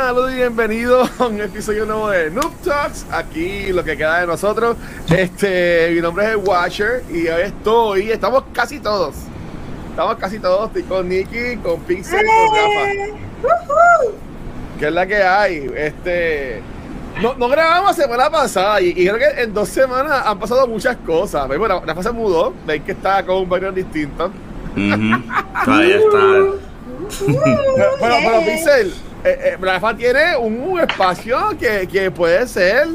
Saludos y bienvenidos a un episodio nuevo de Noob Talks. Aquí lo que queda de nosotros. Este, mi nombre es el Watcher y hoy estoy, estamos casi todos. Estamos casi todos. Estoy con Nicky, con Pixel, con Rafa. Que es la que hay. Este. No, no grabamos semana pasada y, y creo que en dos semanas han pasado muchas cosas. Bueno, Rafa se mudó, veis que está con un background distinto. Ujú. Todavía está. Pero, pero, pero, Pixel, eh, eh, Rafa tiene un espacio que, que puede ser.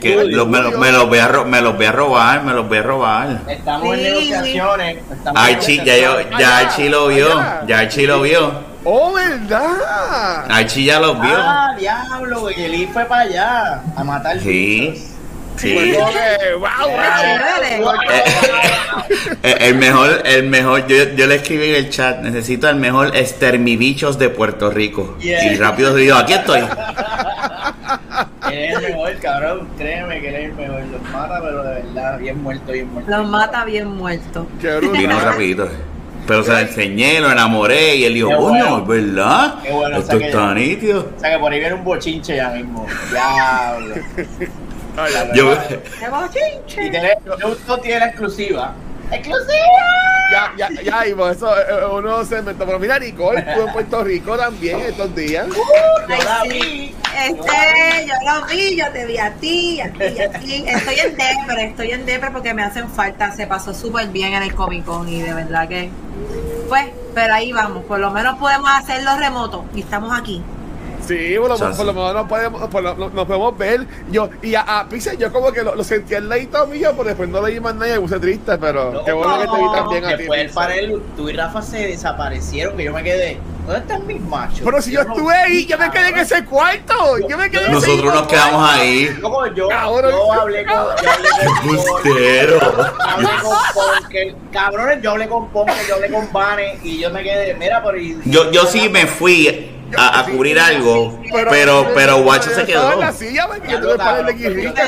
Que lo- me, lo- me los voy a ro- me los voy a robar, me los voy a robar. Estamos en negociaciones. estamos en ya, yo, ya Archie lo vio, ya Archie lo vio. ¡Oh, verdad! Archie ya los vio. Ah, diablo, Eli fue para allá a matar Sí. Sí. Eh, El mejor, el mejor, yo, yo le escribí en el chat, necesito el mejor extermibichos de Puerto Rico. Yeah. Y rápido digo, aquí estoy. Eres el mejor, cabrón. Créeme que eres el mejor. Los mata, pero de verdad, bien muerto, bien muerto. Los mata bien brutal. Vino rapidito. Pero se lo enseñé, lo enamoré y él dijo, bueno. ¿es verdad? Qué bueno, Esto o sea que- está nítido. O sea que por ahí viene un bochinche ya mismo. Diablo. Yo. Y tiene, justo tiene la exclusiva. ¡Exclusiva! Ya, ya, ya, y por eso eh, eh, uno se inventó. Pero mira, Nicole estuvo en Puerto Rico también estos días. Yo la Ay, vi. Este, yo lo vi, yo te vi a ti, a ti, a ti. Estoy en Denver, estoy en Denver porque me hacen falta. Se pasó súper bien en el Comic Con y de verdad que. Pues, pero ahí vamos. Por lo menos podemos hacerlo remoto y estamos aquí. Sí, por por lo menos nos podemos, por lo- nos podemos ver. Yo, y a, a Pixel, yo como que lo, lo sentí al ladito mío, pero después no leí más nada y me puse triste. Pero No, qué bueno que te vi también a ti. Después Pixel. panel, tú y Rafa se desaparecieron, que yo me quedé. ¿Dónde están mis machos? Pero si yo estuve ahí, yo me quedé en ese cuarto. Yo me quedé en ese nosotros nos quedamos ahí. Yo, como yo, Cabrón. yo hablé con. Yo hablé con Bustero. hablé con Ponker. Cabrones, yo hablé con Ponker, yo hablé con Bane y yo me quedé. Mira, por ahí. Yo, yo sí me fui a, a cubrir algo, pero, pero Guacho se quedó. en la silla, porque yo tuve el panel de guirrita.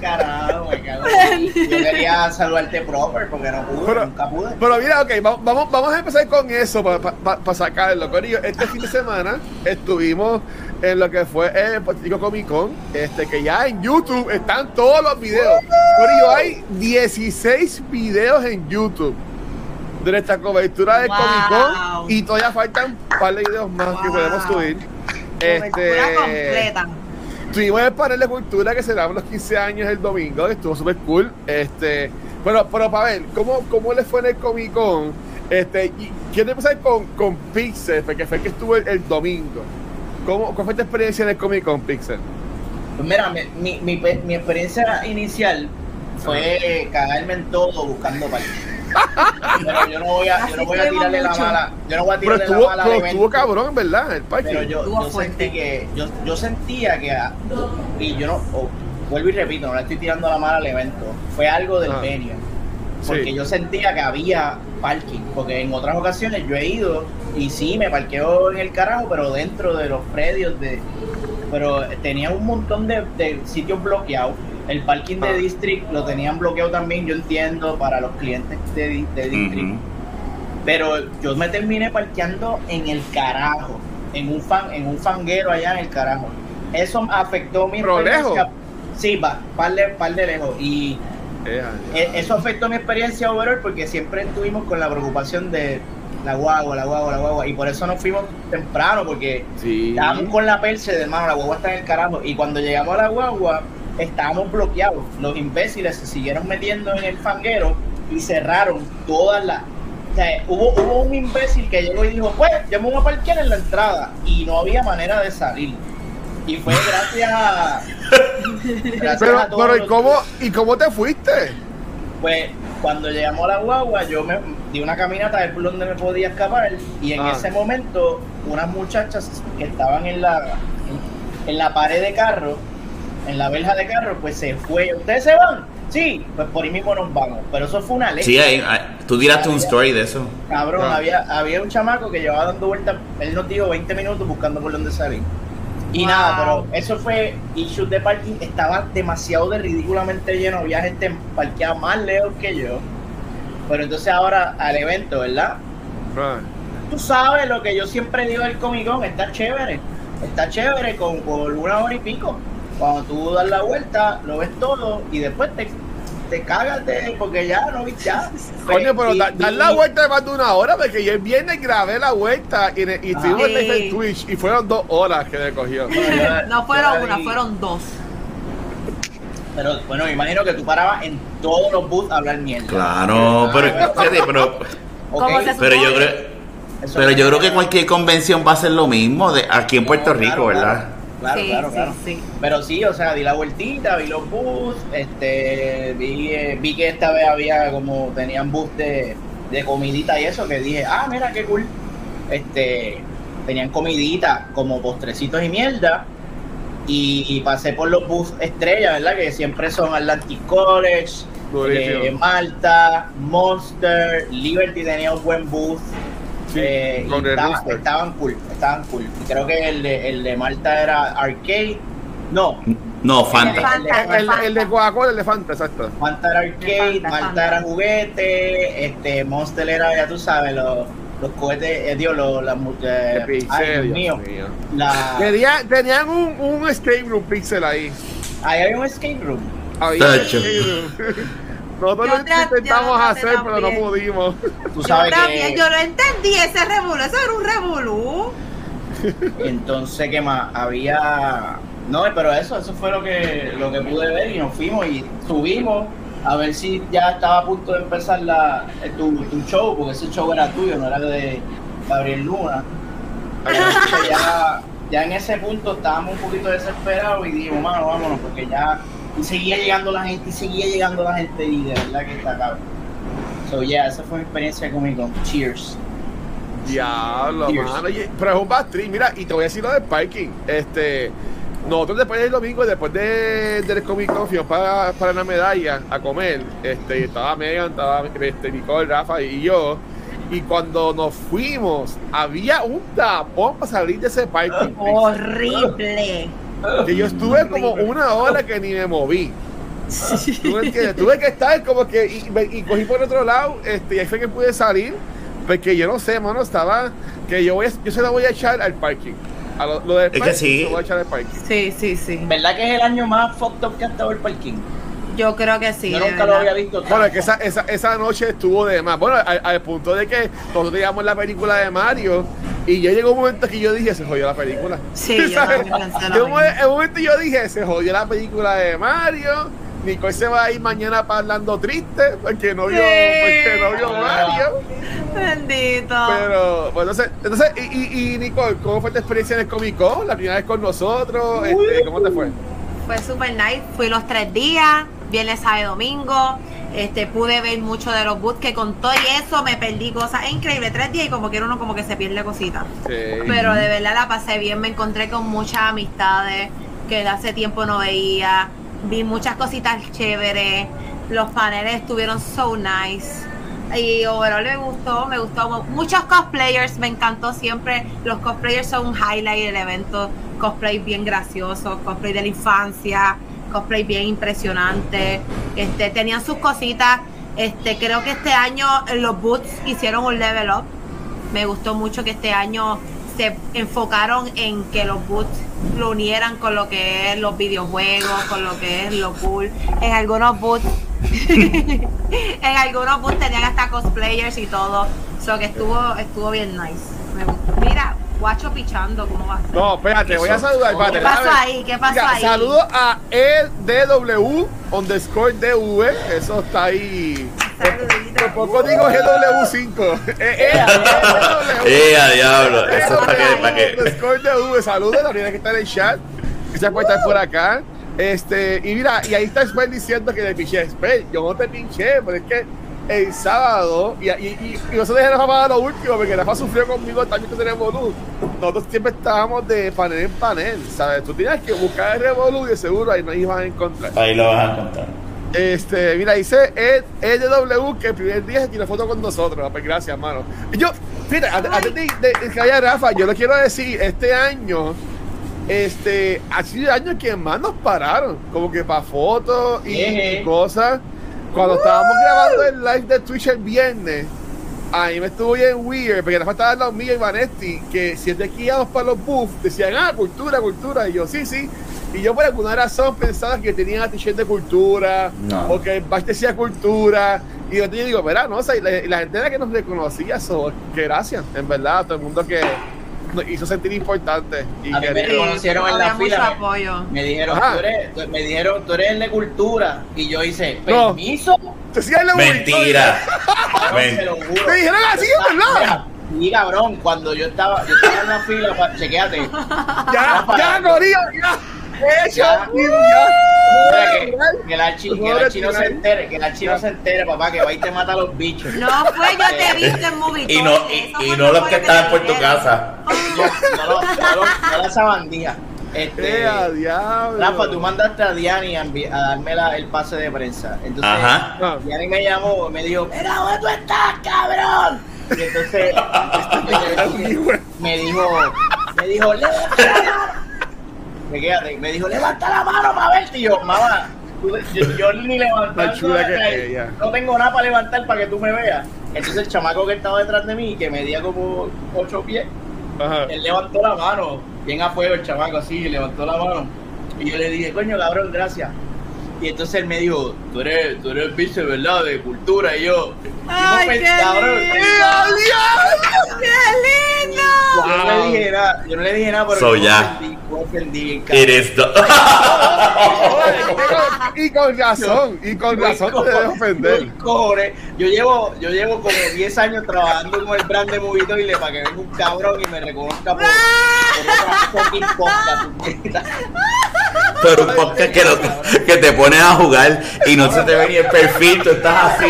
Carajo, me cago en ti. Yo quería saludarte proper porque no pude, Pero- nunca pude. Pero mira, ok, va- vamos, vamos a empezar con eso para sacarlo. Corillo, este fin de semana estuvimos en lo que fue el Puerto Rico Comic Con, este, que ya en YouTube están todos los videos. Corillo, hay 16 videos en YouTube de nuestra cobertura del Wow. Comic Con y todavía faltan un par de videos más que podemos subir. Cobertura Este, completa. Tuvimos el panel de cultura que celebramos los 15 años el domingo, que estuvo súper cool. Este, pero, pero para ver, ¿cómo, ¿cómo le fue en el Comic Con? Este, y quiero empezar con, con Pixel, porque fue el que estuvo el, el domingo. ¿Cómo, ¿Cuál fue tu experiencia en el Comic Con, Pixel? Pues mira, mi, mi, mi, mi experiencia inicial fue cagarme en todo buscando parque. Pero yo no voy a, yo no voy a tirarle la mucho. mala, yo no voy a Pero tirarle estuvo, la mala pero al estuvo evento. cabrón, ¿verdad? El parque. Pero yo, yo sentí que, yo, yo sentía que, ah, y yo no, oh, vuelvo y repito, no le estoy tirando la mala al evento, fue algo del Ah. venue. Porque Sí. yo sentía que había parking, porque en otras ocasiones yo he ido y sí, me parqueo en el carajo, pero dentro de los predios de... Pero tenía un montón de, de sitios bloqueados. El parking de Ah. District lo tenían bloqueado también, yo entiendo, para los clientes de, di- de District. Pero yo me terminé parqueando en el carajo, en un fan, en un fanguero allá en el carajo. Eso afectó mi ¿Pero lejos? Sí, va, par de, par de lejos. Y Eh, e- eso afectó mi experiencia overall porque siempre estuvimos con la preocupación de la guagua, la guagua, la guagua. Y por eso nos fuimos temprano, porque sí. estábamos con la perse de hermano, la guagua está en el carajo. Y cuando llegamos a la guagua, estábamos bloqueados. Los imbéciles se siguieron metiendo en el fanguero y cerraron todas las. O sea, hubo, hubo un imbécil que llegó y dijo, pues, yo me voy a parquear en la entrada. Y no había manera de salir. Y fue gracias a. gracias Pero, a todos pero ¿y los- cómo, ¿y cómo te fuiste? Pues cuando llegamos a la guagua, yo me di una caminata a ver por donde me podía escapar. Y en Ah. ese momento, unas muchachas que estaban en la, en, en la pared de carro, en la verja de carro, pues se fue. ¿Ustedes se van? Sí, pues por ahí mismo nos vamos. Pero eso fue una ley. Sí, ahí- ahí- tú tiraste un story de eso. Cabrón, Ah. había, había un chamaco que llevaba dando vueltas, él nos dijo 20 minutos buscando por dónde salir. Y Wow. nada, pero eso fue issues de parking, estaba demasiado de ridículamente lleno, había gente parqueada más lejos que yo. Pero entonces ahora al evento, ¿verdad? Ah. Tú sabes lo que yo siempre digo del Comic Con, está chévere, está chévere con por una hora y pico. Cuando tú das la vuelta, lo ves todo y después te, te cagas de, porque ya no viste ya. Coño, pero da- dar y- la vuelta de más de una hora, porque yo el viernes grabé la vuelta y, y estuvimos en live en Twitch y fueron dos horas que me cogió. Bueno, yo- No fueron una, vi. fueron dos. Pero bueno, me imagino que tú parabas en todos los booths a hablar mierda. Claro, pero, pero, Ok, ¿Cómo se pero yo creo, eso pero yo creo que cualquier convención va a ser lo mismo de aquí en Puerto No, Rico, claro, ¿verdad? Claro, sí, claro, sí, claro. sí. Pero sí, o sea, di la vueltita, vi los booths, este, vi, eh, vi que esta vez había como tenían booths de, de comidita y eso, que dije, ah, mira qué cool. Este, tenían comidita como postrecitos y mierda. Y, y pasé por los booths estrella, ¿verdad? Que siempre son Atlantic College, eh, Malta, Monster, Liberty tenía un buen booth. Sí, Eh, y con el estaba- rooster. estaban cool, estaban cool. Y creo que el de, el de Malta era arcade. No, No, Fanta. Fanta. El, el- el de Coca-Cola, el de Fanta, exacto. Malta era arcade, Fanta, Malta Fanta. era juguete, este Monster era, ya tú sabes, los, los cohetes, eh, Dios, los, las eh, ay, Dios mío. mío. La, Tenía- tenían un, un escape room pixel ahí. ahí hay un escape room. Había un escape room. Nosotros Yo lo intentamos yo hacer, pero no pudimos. Tú Yo sabes también, que yo no entendí ese revolú, eso era un revolú. entonces que más había no, pero eso, eso fue lo que lo que pude ver y nos fuimos y subimos a ver si ya estaba a punto de empezar la, eh, tu, tu show, porque ese show era tuyo, no era de Gabriel Luna. Entonces ya, ya en ese punto estábamos un poquito desesperados y dijimos, mano, vámonos, porque ya y seguía llegando la gente y seguía llegando la gente y de verdad que está cabrón. So yeah, esa fue mi experiencia conmigo. Cheers. Diablo, Cheers. mano. Pero es un bad trip. Mira, y te voy a decir lo del parking. Este. Nosotros después del domingo, después de, del Comic Con, fuimos para, para la medalla a comer. Este, estaba Megan, estaba este, Nicole, Rafa y yo. Y cuando nos fuimos, había un tapón para salir de ese parking. Horrible. Que yo estuve como una hora que ni me moví. ¿Tú me entiendes? Tuve que estar como que. Y, cogí por otro lado, este, y ahí fue que pude salir. Porque yo no sé, mano, estaba. Que yo voy a- yo se la voy a echar al parking. A lo, lo del que parking, sí. se lo voy a echar al parking. Sí, sí, sí. ¿Verdad que es el año más fucked up que ha estado el parking? Yo creo que sí. Yo nunca lo había visto. Bueno, es que esa, esa, esa noche estuvo de más. Bueno, al, al punto de que nosotros veíamos la película de Mario. Y ya llegó un momento que yo dije, se jodió la película. Sí, yo un en momento yo dije, se jodió la película de Mario. Nicole se va a ir mañana parlando triste porque no vio, Sí. porque no vio Mario. Bendito. Pero, bueno, entonces, entonces y, y, y Nicole, ¿cómo fue tu experiencia en el Comic Con? La primera vez con nosotros, este, ¿cómo te fue? Fue super nice. Fui los tres días, viernes, sábado y domingo. Este, pude ver mucho de los boots que con todo y eso me perdí cosas. Es increíble, tres días y como quiera uno como que se pierde cositas. Sí. Pero de verdad la pasé bien, me encontré con muchas amistades que de hace tiempo no veía. Vi muchas cositas chéveres. Los paneles estuvieron so nice. Y overall me gustó, me gustó. Muchos cosplayers, me encantó siempre. Los cosplayers son un highlight del evento. Cosplay bien graciosos, cosplay de la infancia, cosplay bien impresionante. Este, tenían sus cositas. Este, creo que este año los boots hicieron un level up. Me gustó mucho que este año se enfocaron en que los boots lo unieran con lo que es los videojuegos, con lo que es lo cool. En algunos boots, en algunos boots tenían hasta cosplayers y todo. So que estuvo, estuvo bien nice. Mira, guacho pichando, ¿cómo va a ser? No, espérate, voy a saludar. espérate, ¿Qué pasó ahí? ¿Qué pasó Mira, ahí? Saludo a EDW underscore DV, eso está ahí. Saludito. Por poco digo GW5. Eh, eh. ¡Eh, a diablo! Eso es para que, para que. Underscore DV, saludos a la primera que está en el chat. Que se puede estar por acá. Este, y mira, y ahí está Spell diciendo que le pinché. Spell, yo no te pinché, pero es que el sábado, y, y, y, y nosotros dejamos para lo último, porque Rafa sufrió conmigo también con el Revolut. Nosotros siempre estábamos de panel en panel, ¿sabes? Tú tenías que buscar el Revolut y de seguro ahí nos iban a encontrar. Ahí lo vas a contar. Este, mira, dice Ed, EDW que el primer día se tiró foto con nosotros. Pues gracias, mano. Yo, fíjate, antes de, de- de que vaya Rafa, yo le quiero decir, este año, este, ha sido el año que más nos pararon, como que para fotos y, y cosas. Cuando estábamos grabando el live de Twitch el viernes, a mí me estuvo bien weird, porque Rafa estaba al lado mío y Vanetti, que siempre que íbamos para los booths, decían, ah, cultura, cultura, y yo, sí, sí. Y yo por alguna razón pensaba que tenían a de cultura, No. o que el bash decía cultura, y yo te digo, verá, no, o sea, y la, y la gente era que nos reconocía, eso, que gracias, en verdad, a todo el mundo que hizo sentir importante. Y A mí me reconocieron en la fila. apoyo. Me dijeron, Ajá. tú eres, tú- me dijeron, tú eres el de cultura. Y yo hice, No. permiso. La Mentira. Te. Me dijeron así, ¿verdad? Sí, cabrón, cuando yo estaba, yo estaba en la fila, chequéate. Ya, ya, Corillo, ya. Que, la chi, que la chi no se entere, que la chi no se entere, papá, que va y te mata a los bichos. No fue, yo te he visto en movie. Y no, y, y no los que estaban por tu casa. Yo, no, no, sabandija. Este, Eh. Rafa, tú mandaste a Diani a, darme la- el pase de prensa. Entonces, Ajá. Diani me llamó y me dijo, mira, ¿dónde tú estás, cabrón? Y entonces me dijo, me dijo. Me dijo, levanta la mano para verte. Y yo, mamá, tú- yo, yo ni levantar. No tengo nada para levantar para que tú me veas. Entonces el chamaco que estaba detrás de mí, que medía como ocho pies, Ajá. él levantó la mano, bien a fuego el chamaco así, levantó la mano. Y yo le dije, coño, cabrón, gracias. Y entonces él me dijo, tú eres, tú eres vice, ¿verdad? De cultura. Y yo, Ay, qué lindo. ¡Eh, ¡Qué lindo! yo no le dije nada, yo no le dije nada, pero So yo ya. ofendí, the- Oye, Y con razón, y con razón te debe ofender. Yo, cojones, yo llevo, yo llevo como 10 años trabajando con el brand de Movito y le para que venga un cabrón y me reconozca por, por otra fucking podcast, Pero un podcast que, no- que te pones a jugar y no se te ve ni el perfil, tú estás así.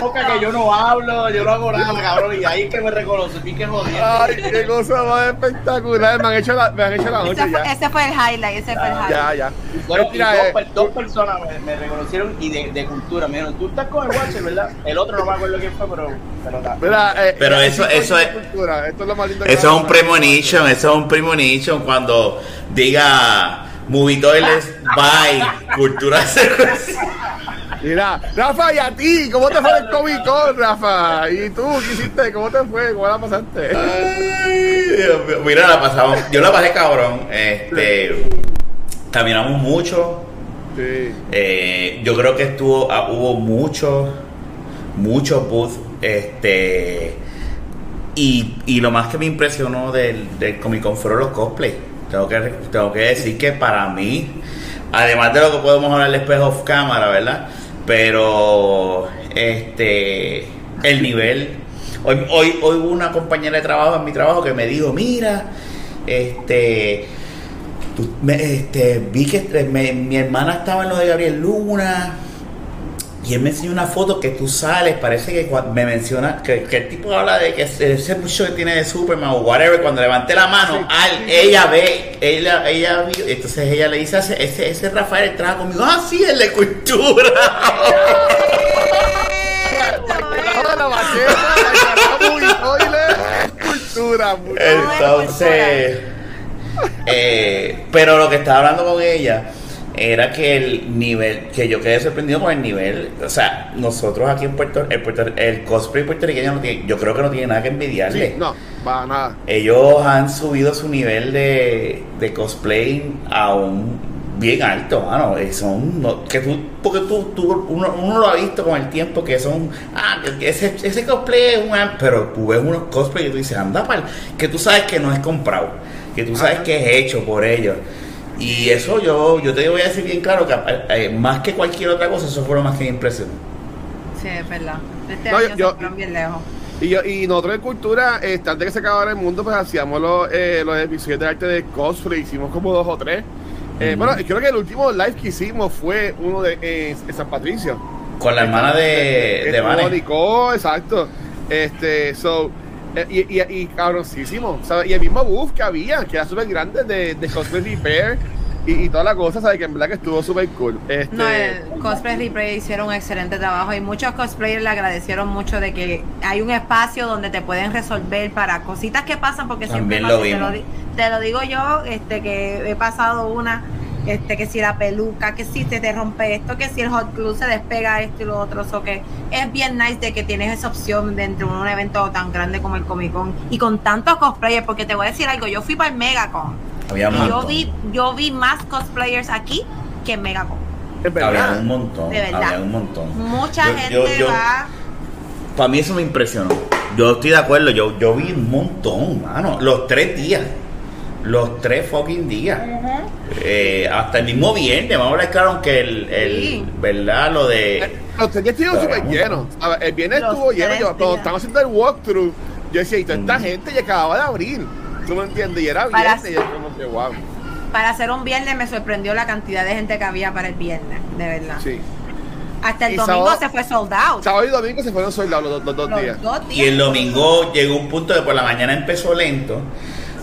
Podcast que yo no hablo, yo no hago nada, cabrón, y ahí es que me reconoce, y que jodiendo. Ay, qué cosa más espectacular. Me han hecho la, me han hecho la Ese noche fue, ya. ese fue el highlight, ese fue el highlight. Ya, ya. Bueno, Mira, dos, eh, dos personas me, me reconocieron y de, de cultura. Me dijeron, tú estás con el Watcher, ¿verdad? El otro no me acuerdo quién fue, pero. pero mira, eh, Pero eso- eso es- cultura. Esto es lo más lindo Eso es un premonition, eso es un premonition cuando diga Movie Toilets, bye, cultura secuencia. Mira, Rafa, y a ti, ¿cómo te fue el Comic Con, Rafa? ¿Y tú qué hiciste? ¿Cómo te fue? ¿Cómo la pasaste? Ay, Dios mío. Mira, la pasamos. Yo la pasé cabrón. Este, caminamos mucho. Sí. Eh, yo creo que estuvo, ah, hubo muchos, muchos booths. Este, y, y lo más que me impresionó del, del Comic Con fueron los cosplays. Tengo que, tengo que decir que para mí, además de lo que podemos hablar después off cámara, ¿verdad? Pero este el nivel. Hoy, hoy, hoy hubo una compañera de trabajo en mi trabajo que me dijo, mira, este este, vi que mi hermana estaba en lo de Gabriel Luna y él me enseñó una foto que tú sales, parece que me menciona que, que el tipo habla de que ese mucho que tiene de Superman o whatever, cuando levanté la mano, Sí, al- sí, sí. ella ve, ella, ella vio, entonces ella le dice, ese, ese, ese Rafael trabaja conmigo, ah sí, el de cultura. Entonces, eh, pero lo que estaba hablando con ella era que el nivel, que yo quedé sorprendido con el nivel, o sea, nosotros aquí en Puerto el, Puerto, el cosplay puertorriqueño no tiene, yo creo que no tiene nada que envidiarle. Sí, no, va nada. Ellos han subido su nivel de, de cosplay a un bien alto, mano. Son no- que tú, porque tú, tú uno, uno lo ha visto con el tiempo que son, ah, ese, ese cosplay es un, pero tú ves unos cosplay y tú dices, anda pal, que tú sabes que no es comprado, que tú sabes Ajá. que es hecho por ellos. Y eso yo, yo te voy a decir bien claro que eh, más que cualquier otra cosa, eso fue lo más que me impresionó. Sí, es verdad. Este No, año yo- yo- se fueron bien lejos. Y, yo, y nosotros en cultura, este, antes que se acabara el mundo, pues hacíamos los, eh, los episodios de arte de cosplay, hicimos como dos o tres. Eh, Ujú. Bueno, creo que el último live que hicimos fue uno de en San Patricio. Con la hermana de, de Vane. Nicole, exacto. Este, so, eh, y, y, y cabroncísimo, ¿sabes? Y el mismo booth que había, que era súper grande de, de Cosplay Repair. y, y toda la cosa, ¿sabes? Que en verdad que estuvo súper cool. Este, No, el Cosplay Replay hicieron un excelente trabajo y muchos cosplayers le agradecieron mucho de que hay un espacio donde te pueden resolver para cositas que pasan porque siempre También lo pasa, te, lo, te lo digo yo, este que he pasado una, este que si la peluca, que si te, te rompe esto, que si el hot glue se despega esto y lo otro, so que es bien nice de que tienes esa opción dentro de un evento tan grande como el Comic Con y con tantos cosplayers, porque te voy a decir algo, yo fui para el Megacon Había y yo vi, yo vi más cosplayers aquí que en Megacon. es Había un montón. De verdad. Había un montón. Mucha Yo- gente yo- yo- va. Para mí eso me impresionó. Yo estoy de acuerdo, yo, yo vi un montón, mano. Los tres días. Los tres fucking días. Eh, hasta el mismo viernes, vamos a hablar claro que el, el Sí. ¿verdad? Lo de... Eh, Los tres días estuvieron súper llenos. A ver, El viernes Los estuvo lleno. Yo, cuando días. estábamos haciendo el walkthrough, yo decía, y toda esta Mm. gente ya acababa de abrir. ¿Tú me entiendes? Y era Para- viernes y es como que, wow. Para hacer un viernes me sorprendió la cantidad de gente que había para el viernes, de verdad. Sí. Hasta el Y domingo sábado- se fue sold out. Sábado y domingo se fueron soldados los, los dos Los días. dos Y el domingo llegó un punto de por la mañana empezó lento,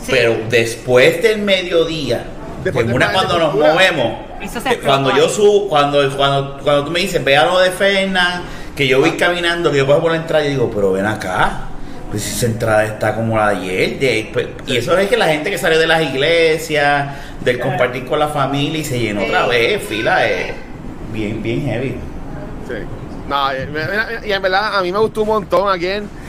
Sí. pero después del mediodía, Después una cuando nos movemos, cuando yo subo, cuando, cuando, cuando tú me dices, ve a lo de Fernan, que yo voy caminando, que yo paso por la entrada y digo, pero ven acá. Pues si esa entrada está como la de ayer. de- pues, y eso es que la gente que salió de las iglesias, del compartir con la familia y se llenó Sí. otra vez, fila, es bien, bien heavy. Sí. No, y, y- y en verdad a mí me gustó un montón aquí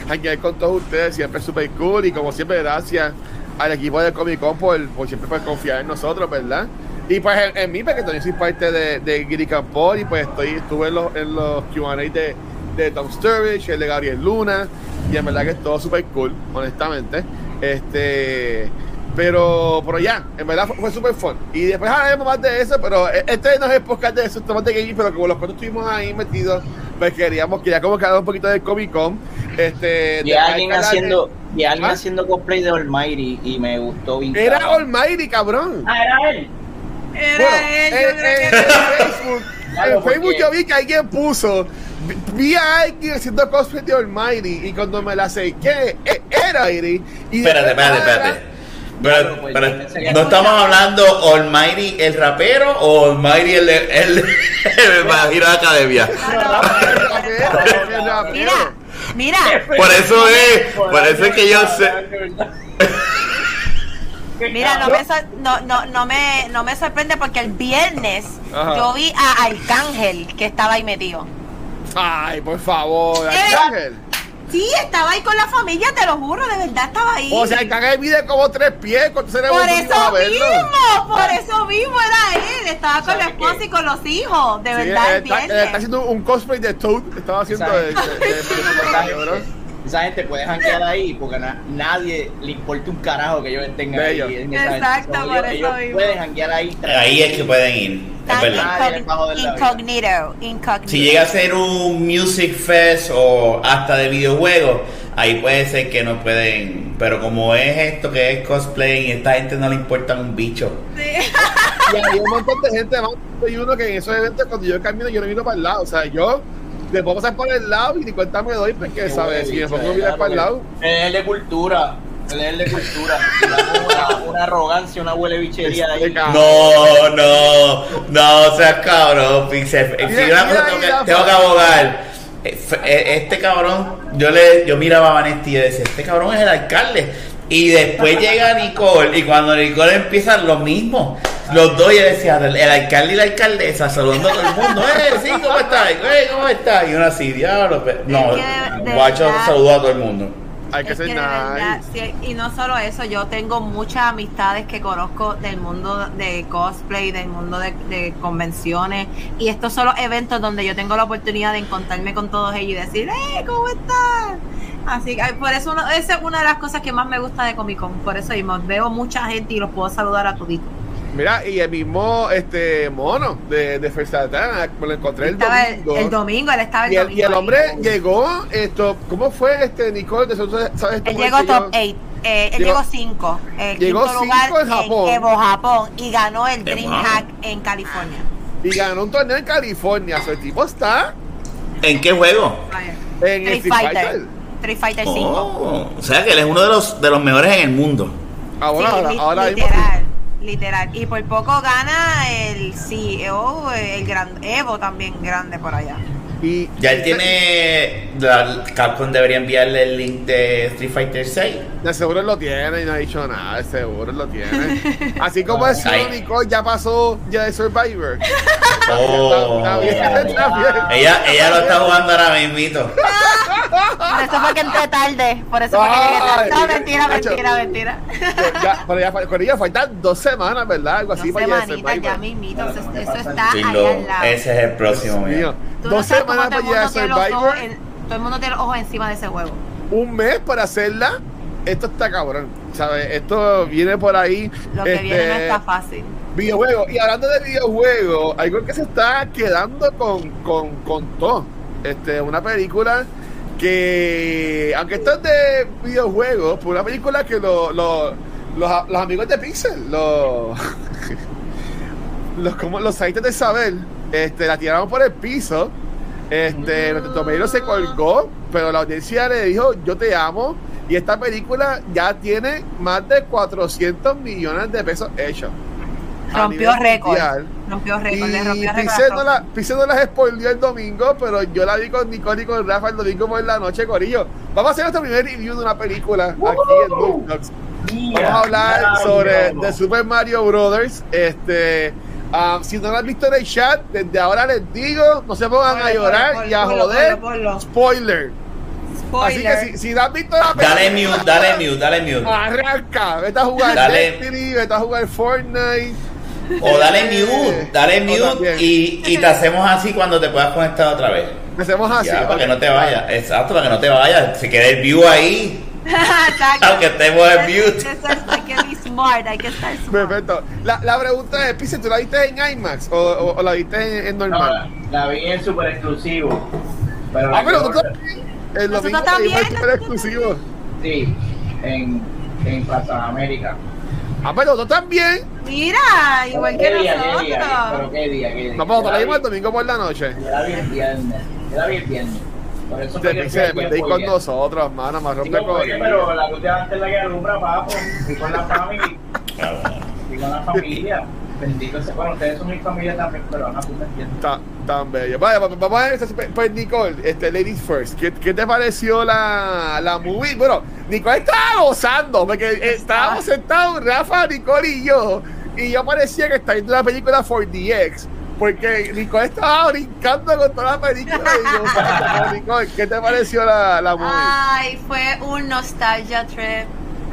aquí con todos ustedes, siempre súper cool y como siempre gracias al equipo de Comic Con por, siempre por confiar en nosotros, ¿verdad? Y pues en, mí, porque también soy parte de, de Giri Campor y pues estoy, estuve en los, los Q&A de, de Tom Sturridge, el de Gabriel Luna y en verdad que es todo súper cool, honestamente. Este... Pero, pero ya, en verdad fue, fue súper fun. Y después hablaremos más de eso, pero e- este no es el podcast de eso, estamos de gaming, pero como los cuatro estuvimos ahí metidos, pues queríamos, quería como que un poquito del Comic Con. Este, Y de alguien haciendo, y alguien ¿Ah? haciendo cosplay de Almighty y me gustó bien. Era. Almighty, cabrón. Ah, era él. Era Bueno, él, yo en, creo en- que- en Facebook, Claro, en Facebook porque- yo vi que alguien puso, vi- a alguien haciendo cosplay de Almighty y cuando me la acerqué, e- era Iri. Y Espérate, espérate, espérate. Pero, pues, ¿no estamos hablando Almighty el rapero o Almighty el, el, el, el Hero Academia? El rapero. Mira, mira. Por eso es, por eso es que yo sé. Mira, no me, no, no, no, me, no me sorprende porque el viernes Ajá. yo vi a Arcángel que estaba ahí metido. Ay, por favor, Eh, Arcángel. Sí, estaba ahí con la familia, te lo juro, de verdad estaba ahí. O sea, Arcángel mide como tres pies. ¿Cuánto será por eso mismo, por eso mismo era él. Estaba con la ¿Sabe esposa qué? y con los hijos, de Sí, verdad, él el está, él viernes. está haciendo un cosplay de Toad. Estaba haciendo de, de, de- de- Esa gente, puede janguear ahí porque na- nadie le importa un carajo que ellos tengan De ahí. ellos. en esa Exacto, gente. por ellos, eso ellos pueden janguear ahí. Ahí es que pueden ir, es verdad. Incognito, incognito. Si llega a ser un music fest o hasta de videojuegos, ahí puede ser que no pueden. Pero como es esto que es cosplay y a esta gente no le importa un bicho. Sí. Y hay un montón de gente más. Hay uno que en esos eventos, cuando yo camino, yo no miro para el lado. O sea, yo le puedo pasar por el lado y ni cuenta me doy, porque, ¿sabes? Si me pongo mirar para el lado. Él es el de cultura. Es el de cultura. Una, una arrogancia, una huele bichería Este ahí. cabrón. No, no, no seas cabrón, Pixel. Si cosa ahí tengo que, abogar. Eh, eh, Este cabrón, yo le yo miraba a Vanetti y decía, este cabrón es el alcalde. Y después llega Nicole y cuando Nicole empieza lo mismo. Los dos yo decía, el, el alcalde y la alcaldesa saludando a todo el mundo. ¡Eh, sí, cómo estás! ¡Eh, cómo estás! Y uno así, diablo. pe-". No, Es que de Guacho verdad- saludó a todo el mundo. Hay que ser verdad, nice. sí, y no solo eso, yo tengo muchas amistades que conozco del mundo de cosplay, del mundo de, de convenciones, y estos son los eventos donde yo tengo la oportunidad de encontrarme con todos ellos y decir, ¡eh, ¿cómo estás? Así que por eso uno- esa es una de las cosas que más me gusta de Comic Con, por eso mismo, veo mucha gente y los puedo saludar a toditos. Mira, y el mismo este mono de, de Fersatán, me lo encontré el domingo. el domingo, él estaba el y, el, domingo. y el ahí. hombre llegó, esto, ¿cómo fue este Nicole? ¿sabes Él llegó top yo- 8. él Llegó- llegó 5. llegó quinto cinco lugar en Japón. Evo Japón. Y ganó el Qué Dream bueno. Hack en California. Y ganó un torneo en California. Su tipo está ¿En qué juego? en el Street Fighter. Street Fighter 5. Oh, o sea que él es uno de los, de los mejores en el mundo. Ahora, Sí, ahora, ahora mismo literal. Y por poco gana el CEO, el gran Evo también grande por allá. Y Ya él tiene. la- Capcom debería enviarle el link de Street Fighter 6. De seguro lo tiene y no ha dicho nada, de seguro lo tiene. Así como Ay. Nicole, ya pasó ya de Survivor. Oh. Está bien, está bien. Ella, ella lo está jugando ahora mismito. Por eso fue que entré tarde. Por eso fue que. No, mentira, mentira, mentira. Ya, pero ya, con ella faltan dos semanas, ¿verdad? Algo así Dos para semanitas ya mismito. Eso, eso está ahí al lado. ese es el próximo. Mío. No Dos semanas para tiene los Survivor. en- todo el mundo tiene los ojos encima de ese juego. Un mes para hacerla. Esto está cabrón. ¿Sabes? Esto viene por ahí. Lo que viene no este, está fácil. Videojuegos. Y hablando de videojuegos, algo que se está quedando con, con, con todo. Este, una película que, aunque esto es de videojuegos, pues una película que lo- lo- los, los amigos de Pixel, los, los, como, los de saber, este, la tiraron por el piso. Este, Rotten Tomatoes se colgó, pero la audiencia le dijo, yo te amo. Y esta película ya tiene más de 400 millones de pesos hechos. Rompió récord. Rompió récord, le rompió récord. A no, las spoileó el domingo, pero yo la vi con Nicole y con Rafa el domingo por la noche, Corillo. Vamos a hacer nuestro primer review de una película aquí en Talks. Vamos a hablar sobre The Super Mario Brothers. Este, ah, si no lo han visto en el chat, desde ahora les digo, no se pongan a llorar y a ponlo, joder. ponlo, ponlo. Spoiler. Así Spoiler. que si, si no has visto la Dale película, mute, dale mute, dale mute. arranca. Vete a jugar Dale. Destiny, vete a jugar Fortnite. O dale Eh, mute, dale mute y, y te hacemos así cuando te puedas conectar otra vez. Hacemos así. Ya, para que no te vayas. Exacto, para que no te vayas. Se quede el view ahí. Exacto. Aunque estemos en mute. Eso es- hay que be smart, hay que estar smart. Perfecto. La, la pregunta es, Pixel, ¿tú la viste en IMAX o, o- o la viste en, en No, normal? la, la vi en super exclusivo. Pero ah, pero tú también. El Nosotros también, también, super nosotros exclusivo. Sí, en, en Plaza América. Ah, pero tú también. Mira, igual que ¿Qué día, qué día? Pero nosotros. qué día, qué día. No, pero te la vimos el domingo por la noche. yo la vi el viernes. Yo la vi el viernes. En vete ahí con nosotros, mano, más rompe con pero la luz de antes la que alumbra, papo. Fui con la familia. Fui con la familia. Bendito sea. Bueno, ustedes son mi familia también, pero no, tú me entiendes. Tan, tan bello. Vaya, pues, vamos a ver, pues, pues Nicole, este, Ladies First, ¿qué, qué te pareció la, la movie? Bueno, Nicole estaba gozando, porque eh, estábamos sentados, Rafa, Nicole y yo, y yo parecía que estaba viendo una película 4DX, porque Nicole estaba brincando con toda la película. Y yo, "Bueno, Nicole, ¿qué te pareció la, la movie? Ay, fue un nostalgia trip.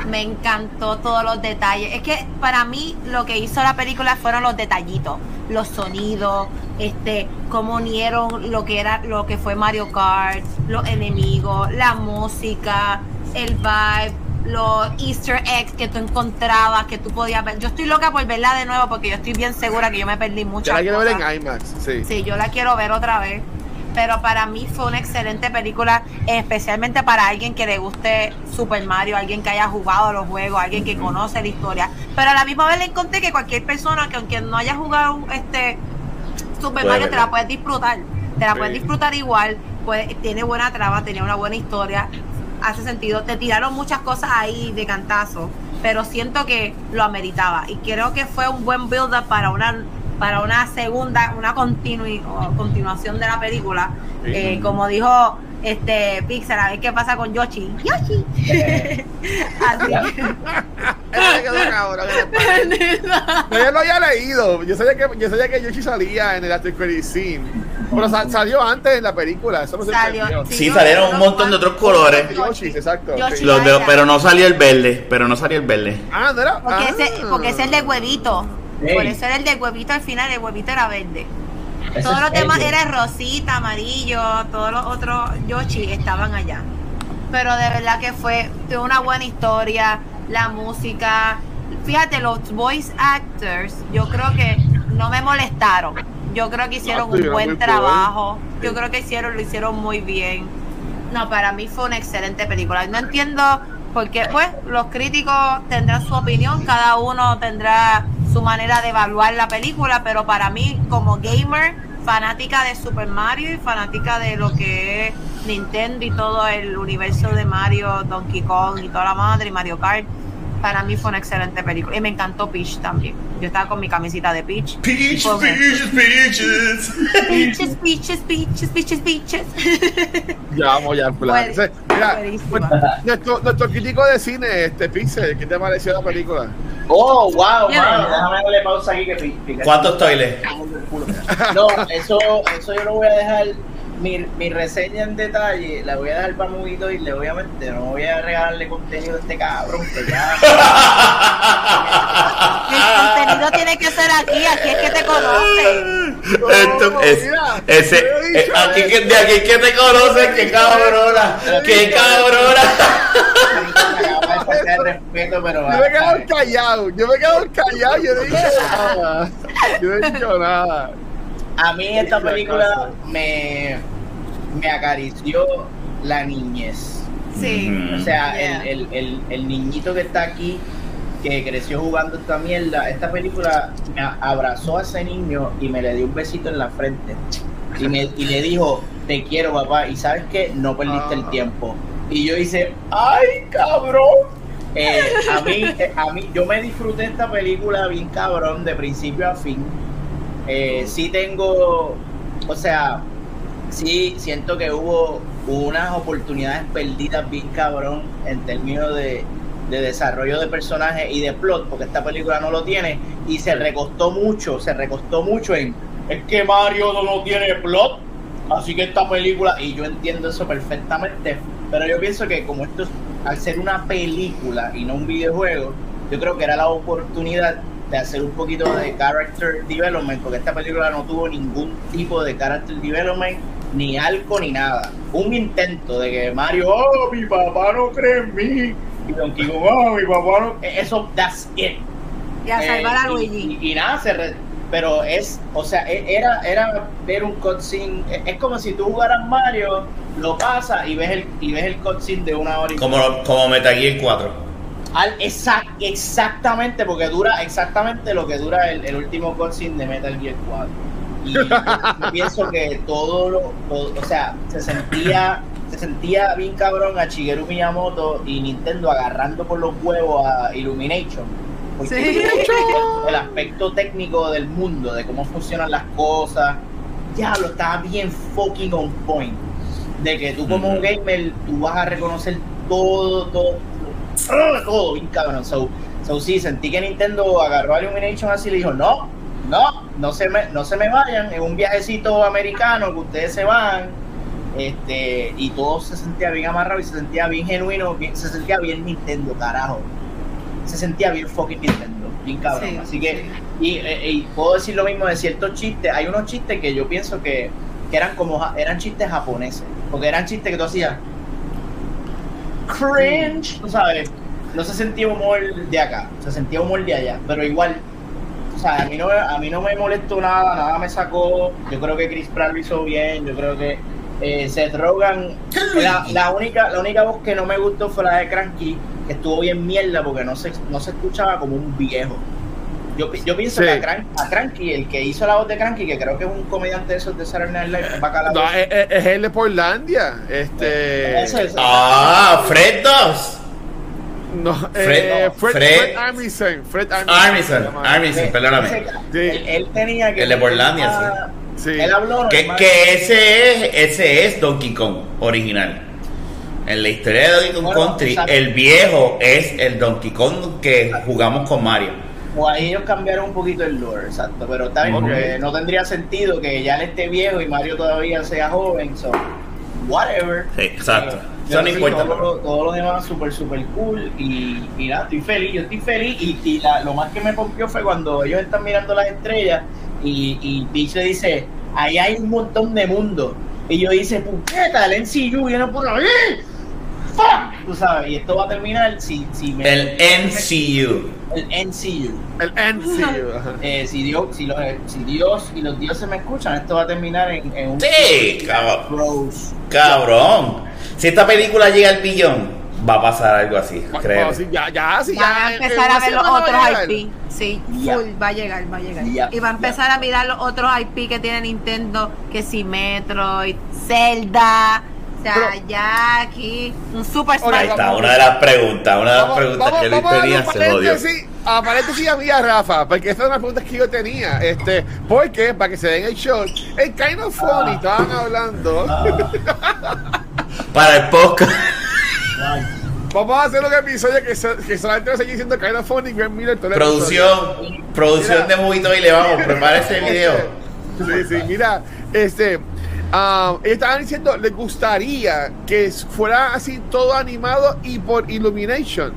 Me encantó todos los detalles. Es que para mí lo que hizo la película fueron los detallitos, los sonidos, este, cómo unieron lo que era, lo que fue Mario Kart, los enemigos, la música, el vibe, los Easter eggs que tú encontrabas, que tú podías ver. Yo estoy loca por verla de nuevo porque yo estoy bien segura que yo me perdí Yo muchas la quiero ver en IMAX, sí. Sí, yo la quiero ver otra vez. Pero para mí fue una excelente película, especialmente para alguien que le guste Super Mario, alguien que haya jugado los juegos, alguien que conoce la historia. Pero a la misma vez le encontré que cualquier persona que aunque no haya jugado este Super Puede Mario te la puedes disfrutar. Te la Sí. puedes disfrutar igual. Pues, tiene buena trama, tenía una buena historia. Hace sentido. Te tiraron muchas cosas ahí de cantazo. Pero siento que lo ameritaba. Y creo que fue un buen build up para una para una segunda, una o continuación de la película. Sí. Eh, como dijo este Pixar, a ver qué pasa con Yoshi. Yoshi. Así. No, yo lo había leído. Yo sabía que, yo sabía que Yoshi salía en el After Credit Scene. Pero sa- salió antes en la película. Eso no se Salió. Sí, salieron un montón de otros colores. Yoshi, exacto. Yoshi. sí. Los de- pero no salió el verde, pero no salió el verde. Ah, no era. Porque, ah. ese, porque ese es el de huevito. Por eso era el del huevito al final, el huevito era verde. Todos los demás eran rosita, amarillo, todos los otros Yoshi estaban allá. Pero de verdad que fue una buena historia, la música. Fíjate, los voice actors, yo creo que no me molestaron. Yo creo que hicieron un buen trabajo. Yo creo que hicieron, lo hicieron muy bien. No, para mí fue una excelente película. No entiendo por qué, pues, los críticos tendrán su opinión, cada uno tendrá su manera de evaluar la película, pero para mí, como gamer, fanática de Super Mario y fanática de lo que es Nintendo y todo el universo de Mario, Donkey Kong y toda la madre, y Mario Kart, para mí fue una excelente película. Y me encantó Peach también. Yo estaba con mi camisita de Peach. Peaches, Fue- peaches, peaches. Peaches, peaches, peaches, peaches, peaches. Ya vamos ya Entonces, mira, pues, nuestro, nuestro crítico de cine, este Pixel, ¿qué te pareció la película? Oh, wow, ya. déjame darle pausa aquí que ¿Cuántos toiles? No, eso, eso yo lo voy a dejar. Mi, mi reseña en detalle la voy a dejar para Movito y le obviamente no voy a regalarle contenido a este cabrón que ya. El contenido tiene que ser aquí, aquí es que te conocen. Esto es- ese, yo eh, aquí que, de aquí que te conocen, qué cabrona, qué cabrona. de respeto, pero Yo me he quedado callado, yo me he quedado callado, yo no he dicho nada. Yo no he dicho nada. A mí esta película me, me acarició la niñez. Sí. O sea, Yeah. el, el, el, el niñito que está aquí, que creció jugando esta mierda, esta película me abrazó a ese niño y me le dio un besito en la frente. Y, me, y le dijo, te quiero papá, y sabes que no perdiste el Ah. tiempo. Y yo hice, ay cabrón. Eh, a mí, eh, a mí, yo me disfruté esta película bien cabrón, de principio a fin. Eh, sí tengo, o sea, sí siento que hubo unas oportunidades perdidas bien cabrón en términos de, de desarrollo de personajes y de plot, porque esta película no lo tiene y se recostó mucho, se recostó mucho en es que Mario no, no tiene plot, así que esta película, y yo entiendo eso perfectamente, pero yo pienso que como esto es, al ser una película y no un videojuego, yo creo que era la oportunidad de hacer un poquito de character development, porque esta película no tuvo ningún tipo de character development, ni algo ni nada. Un intento de que Mario, oh, mi papá no cree en mí, y Donkey Kong, oh, mi papá no. Eso, that's it. Y a Eh, salvar a Luigi. Y, y nada, se re- pero es, o sea, e- era, era ver un cutscene, e- es como si tú jugaras Mario, lo pasas y ves el, y ves el cutscene de una hora y Como, como Metal Gear 4. Al, exact, exactamente, porque dura exactamente lo que dura el, el último cutscene de Metal Gear 4. Y yo, yo pienso que todo lo, todo- o sea, se sentía, se sentía bien cabrón a Shigeru Miyamoto y Nintendo agarrando por los huevos a Illumination. Porque Sí. el aspecto técnico del mundo, de cómo funcionan las cosas, ya lo estaba bien fucking on point. De que tú como un Ujú. gamer, tú vas a reconocer todo, todo, todo, todo bien cabrón. So, so sí, sentí que Nintendo agarró a Illumination así y le dijo, no, no, no se me, no se me vayan, en un viajecito americano que ustedes se van. Este, y todo se sentía bien amarrado y se sentía bien genuino, bien- se sentía bien Nintendo, carajo. Se sentía bien fucking Nintendo, bien cabrón. Sí, Así que sí. y, eh, y puedo decir lo mismo de ciertos chistes. Hay unos chistes que yo pienso que, que eran como eran chistes japoneses. Porque eran chistes que tú hacías cringe, tú sabes. No se sentía humor de acá, se sentía humor de allá. Pero igual, o sea, a mí no, me- a mí no me molestó nada, nada me sacó. Yo creo que Chris Pratt lo hizo bien. Yo creo que eh, Seth Rogen, la, la única, la única voz que no me gustó fue la de Cranky, que estuvo bien mierda porque no se, no se escuchaba como un viejo. Yo, pi- yo pienso Sí. que a, Crank- a Cranky, el que hizo la voz de Cranky, que creo que es un comediante de esos de Saturday Night Live, es bacalao. No, es, es- es el de Portlandia. Este. Eso Ah, Fred 2. No, Fred- eh, Fred, Fred- Fred Armisen. Fred Armisen. Armisen, perdóname. Sí. Él, él tenía que. El de Portlandia, Sí. Él habló Que, ese es ese es Donkey Kong original. En la historia de Donkey Kong Bueno, Country, exacto. el viejo es el Donkey Kong que jugamos con Mario. O ahí ellos cambiaron un poquito el lore, exacto. Pero está bien, Ok. porque no tendría sentido que ya él esté viejo y Mario todavía sea joven. So, whatever. Sí, exacto. Eh, Eso no importa. Todo, lo- todo lo demás súper, súper cool. Y, y nada, estoy feliz. Yo estoy feliz. Y, y la- lo más que me pompió fue cuando ellos están mirando las estrellas y, y Peach le dice: Ahí hay un montón de mundos. Y yo dice: Puñeta, el NCU viene por ahí. ¡Fuck! Tú sabes, y esto va a terminar si, si me. El NCU. El NCU. El NCU. Eh, si, Dios, si, los, si Dios y los dioses me escuchan, esto va a terminar en, en un. Sí, cabrón. Bros. Cabrón. Si esta película llega al billón, va a pasar algo así, creo. Bueno, sí, ya, ya, sí, ya. a en- empezar en a ver los va a otros. IP. Sí, full, va a llegar, va a llegar. Ya, y va a empezar a mirar los otros IP que tiene Nintendo, que si Metroid, Zelda, O sea, Pero- ya aquí un super Ahora, Ahí está, una de las preguntas, una de las Vamos, preguntas vamos- que a tenía se jodió. paréntesis- a paréntesis a mí a Rafa, porque esta es una pregunta que yo tenía. Este, porque, para que se den el shot, el Kind of Funny, estaban hablando. Para el podcast. Vamos a hacer un episodio que, so- que solamente va a seguir diciendo Kind of Funny y Graham Miller todo el Producción, producción de Movito y le vamos, prepara ese video. Sí, sí, mira, este, ah, ellos estaban diciendo, les gustaría que fuera así todo animado y por Illumination.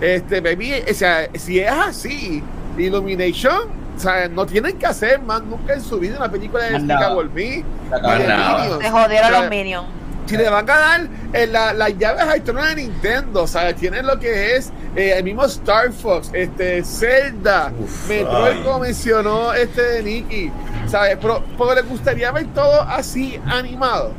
Este, baby, o sea, si es así, Illumination, o sea, no tienen que hacer más nunca en su vida una película de nada. Minions. Se jodieron O sea, los Minions. Si le van a dar eh, la- las llaves al trono de Nintendo, sea, tienen lo que es eh, el mismo Star Fox, este, Zelda, Uf, Metroid, ay. como mencionó este de Nicky, ¿sabes? Pero, pero les gustaría ver todo así animado.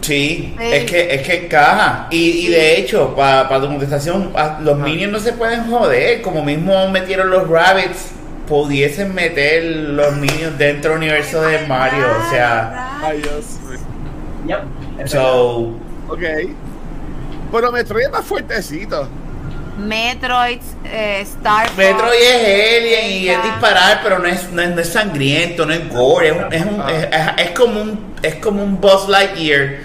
Sí, es que es que encaja. Y, y de hecho, para tu contestación, los minions no se pueden joder. Como mismo metieron los rabbits, pudiesen meter los minions dentro del universo de Mario. O sea, Ay, Dios. Yep, so. Ok. Pero Metroid es más fuertecito. Metroid, eh, Star Fox. Metroid es alien y es disparar, pero no es, no es, no es sangriento, no es gore, es, un- es, un- es, es- es como un es como un Buzz Lightyear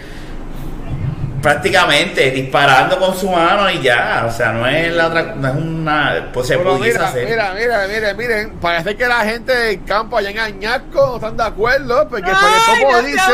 prácticamente disparando con su mano y ya, o sea, no es la otra, no es una, pues se pudiese mira, hacer. mira, mira, mira, miren, parece que la gente del campo allá en Añasco no están de acuerdo, porque Ay, como no dice.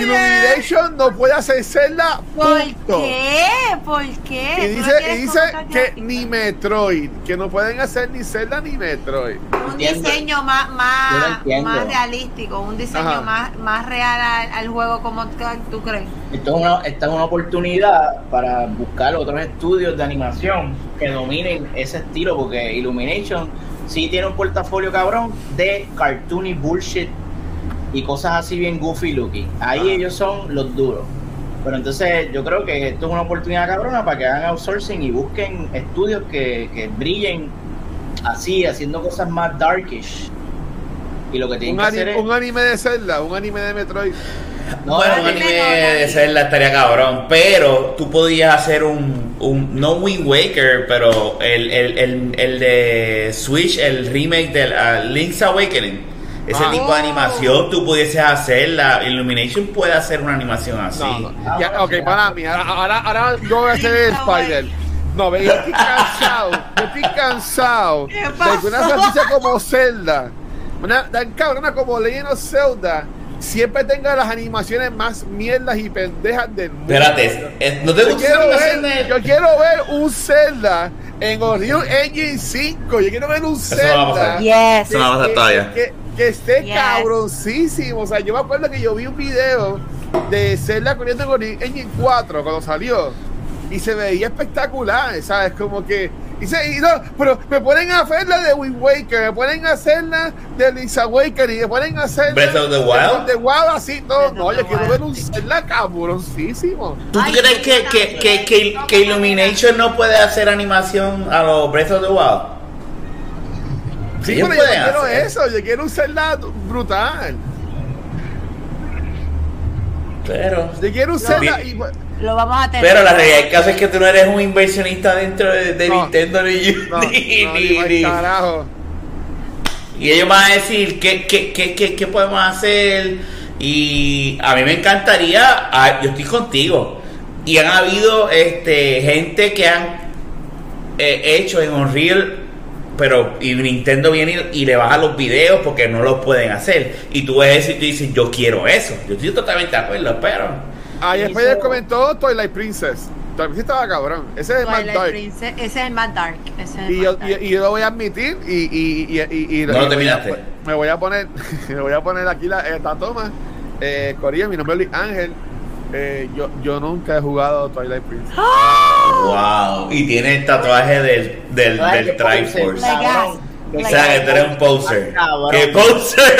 Illumination no puede hacer Zelda, ¿Por punto. qué? ¿Por qué? Y ¿Tú no dice, y dice que ni Metroid, que no pueden hacer ni Zelda ni Metroid. un Entiendo. diseño más más, más realístico, un diseño Ajá. más, más real al, al juego como tú crees. Esto es, una, esta es una oportunidad para buscar otros estudios de animación que dominen ese estilo, porque Illumination sí tiene un portafolio cabrón de cartoony bullshit y cosas así bien goofy looking. Ahí ellos son los duros. Pero entonces yo creo que esto es una oportunidad cabrona para que hagan outsourcing y busquen estudios que, que brillen así, haciendo cosas más darkish. Y lo que tienen Un, que hacer es... un anime de Zelda, un anime de Metroid. No, bueno, es un anime de Zelda estaría cabrón, pero tú podías hacer un, un no Wind Waker, pero el, el, el, el de Switch, el remake del ah, Link's Awakening, ese Ah. tipo de animación tú pudieses hacerla. Illumination puede hacer una animación así. No, no. Ya, bueno, ok, para mí. Ahora, ahora, ahora yo voy a hacer el. Spider. No, ve, yo estoy cansado. Yo estoy cansado ¿Qué de que una franquicia como Zelda, una tan cabrona como Legend of Zelda, siempre tenga las animaciones más mierdas y pendejas del mundo. Espérate, ¿no te Yo gusta quiero, ver, yo quiero ver un Zelda en Unreal Engine 5. Yo quiero ver un Eso Zelda. Yes. Eso no va a pasar que- todavía. Que, que esté Yes. cabroncísimo. O sea, yo me acuerdo que yo vi un video de Zelda corriendo con Engine 4 cuando salió. Y se veía espectacular, ¿sabes? Como que. Y, se, y no, pero me a hacer la de Wind Waker, me a hacer la de Link's Awakening, y me a hacer Breath of the Wild. de Wild así, no, no, yo quiero ver un Zelda cabroncísimo. ¿Tú Ay, crees que, que, que, que, que Illumination no puede hacer animación a los Breath of the Wild? Sí, pero yo no pueden quiero eso, yo quiero un Zelda brutal. Pero, Yo quiero un Zelda y, Lo vamos a tener. pero la realidad del caso es que tú no eres un inversionista dentro de, de No. Nintendo ni, no, ni- no, ni- ni pa'l ni- carajo. Y ellos van a decir qué, qué, qué, qué, qué podemos hacer. Y a mí me encantaría, yo estoy contigo. Y han habido este gente que han eh, hecho en Unreal, pero y Nintendo viene y, y le baja los videos porque no los pueden hacer. Y tú ves eso y tú dices, yo quiero eso. Yo estoy totalmente de acuerdo, pero... Ahí Hizo- Spider comentó Twilight Princess. Twilight Princess estaba cabrón. Ese es el más dark. Princess, ese es el más dark. Ese es el Y yo, más y, dark. y yo lo voy a admitir y, y, y, y, y- No lo terminaste. me voy a poner me voy a poner aquí la, esta toma eh, Corina, mi nombre es Luis Ángel eh, yo, yo nunca he jugado Twilight Princess ¡Wow! Y tiene el tatuaje del, del, del Triforce. O sea, que tú eres un poser. ¿Qué poser?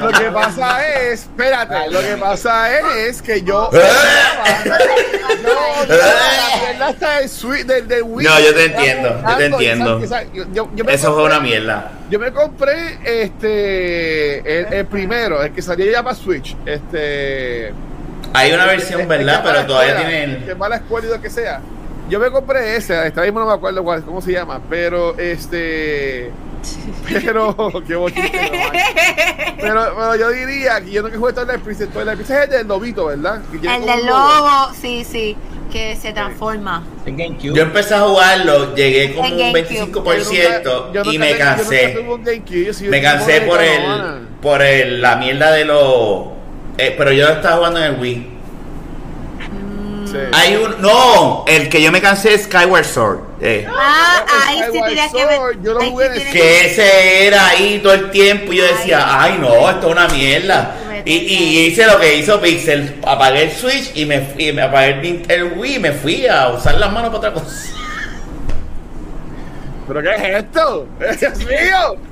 lo que pasa es espérate lo que pasa es que yo no, no, la mierda está del Switch, del, Wii. No, yo te entiendo, yo te entiendo. Eso fue una mierda. Yo me compré este el, el primero, el que salió ya para Switch. Este Hay una versión, ¿verdad? Pero todavía escuela, tiene Que el... va a la escuela y lo que sea. Yo me compré ese, esta mismo no me acuerdo cuál, cómo se llama, pero este. Pero, qué bonito. pero, pero yo diría que yo no que jugué Twilight Princess. Twilight Princess es el del lobito, ¿verdad? Que El del lobo. sí, sí, que se transforma. En GameCube. Yo empecé a jugarlo, llegué como un GameCube. 25% Yo nunca- yo y me cansé. GameCube, Me cansé por el, por el, la mierda de los... eh, pero yo estaba jugando en el Wii. Sí. Hay un... No, el que yo me cansé es Skyward Sword. eh. Ah, el ahí sí tenía que ver. yo lo ahí jugué sí en tiene que ese era ahí todo el tiempo y yo decía, ay no, esto es una mierda. Y, y hice lo que hizo Pixel, apagué el Switch y me, y me apagué el Wii y me fui a usar las manos para otra cosa. ¿Pero qué es esto? ¡Dios mío!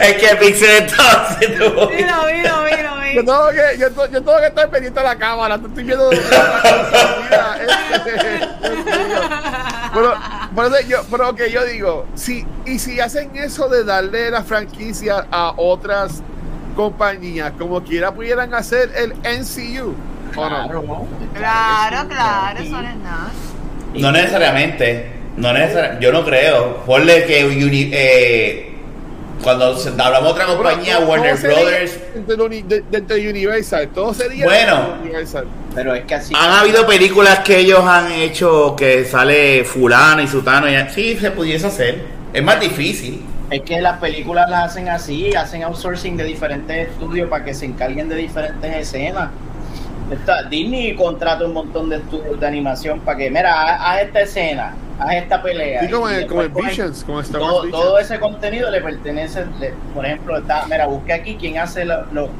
Es que Pixel estaba haciendo... Mira, mira, mira, Yo tengo, que, yo, yo tengo que estar pendiente a la cámara, te estoy viendo. Mira, este, Dios mío. pero, por eso yo, pero que yo digo, si, y si hacen eso de darle la franquicia a otras compañías, como quiera pudieran hacer el NCU, ¿o no? Claro. Claro, claro, eso no es nada. No necesariamente. No necesariamente. Yo no creo. Ponle que uni- eh, cuando se- hablamos de otra compañía, Pero, Warner Brothers, Dentro de, Universal, todo sería. Bueno. Universal. Pero es que así. han habido películas que ellos han hecho que sale fulano y sutano. Y, sí, se pudiese hacer. Es más difícil. Es que las películas las hacen así, hacen outsourcing de diferentes estudios para que se encarguen de diferentes escenas. Esta- Disney contrata un montón de estudios de animación para que, mira, haz esta escena, haz esta pelea. Sí, como Y en, como cogen Visions, como en Star Wars todo, Visions. todo ese contenido le pertenece, le- por ejemplo, está, mira, busque aquí quién hace lo- lo-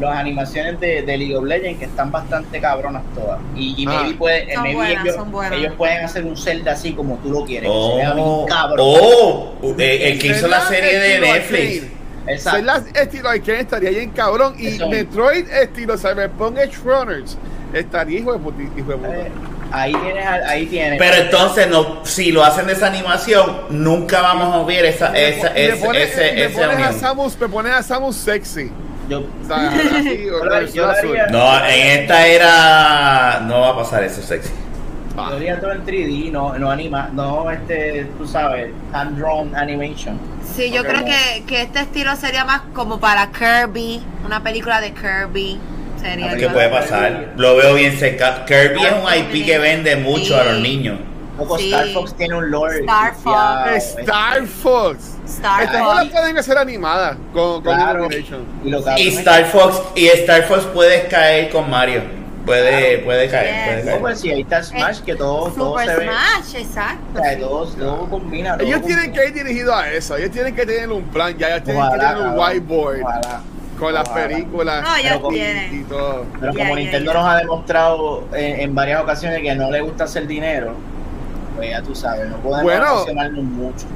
las animaciones de, de League of Legends que están bastante cabronas todas. Y, y Ah. maybe, puede, Son maybe buenas, ellos, son buenas. ellos pueden hacer un Zelda así como tú lo quieres, que se vea bien Oh, cabrón. oh, eh, el que hizo la serie de Netflix. Exacto. Zelda estilo arcade estaría bien cabrón. Y Eso. Metroid estilo Cyberpunk Edge Runners estaría hijo de puti, hijo de puta. Eh, ahí tienes, ahí tienes. Pero entonces, no, si lo hacen de esa animación, nunca vamos a ver esa, esa, me ese, pones, ese, me esa pones a unión. Samus, me pones a Samus sexy. yo, O sea, así, No, en esta era no va a pasar eso sexy. Ah. yo haría todo en 3D, no, no anima, no este, tú sabes, hand drawn animation. Sí, yo creo que, que este estilo sería más como para Kirby, una película de Kirby. Sería ¿Qué puede pasar? Lo veo bien cerca. Kirby es un IP que vende mucho a los Sí. niños. Poco Sí. Star Fox tiene un lore. Star gufiado, Star Fox. Star Estas Fox. bolas pueden hacer animadas con, con Claro. Y Y Star Fox, y Star Fox puedes caer con Mario. Puede, puede caer, Yes. puede No, caer. pues sí, ahí está Smash, que todo, todo Super se ve. Smash, exacto. O sea, sí. todo, todo combina. todo Ellos tienen combina. que ir dirigidos a eso. Ellos tienen que tener un plan ya. Ellos tienen Ojalá, que tener un whiteboard ojalá. Con las películas No, y, todo. Pero como Nintendo nos ha demostrado en, en varias ocasiones que no le gusta hacer dinero, pues ya tú sabes, no podemos Bueno. emocionarnos mucho.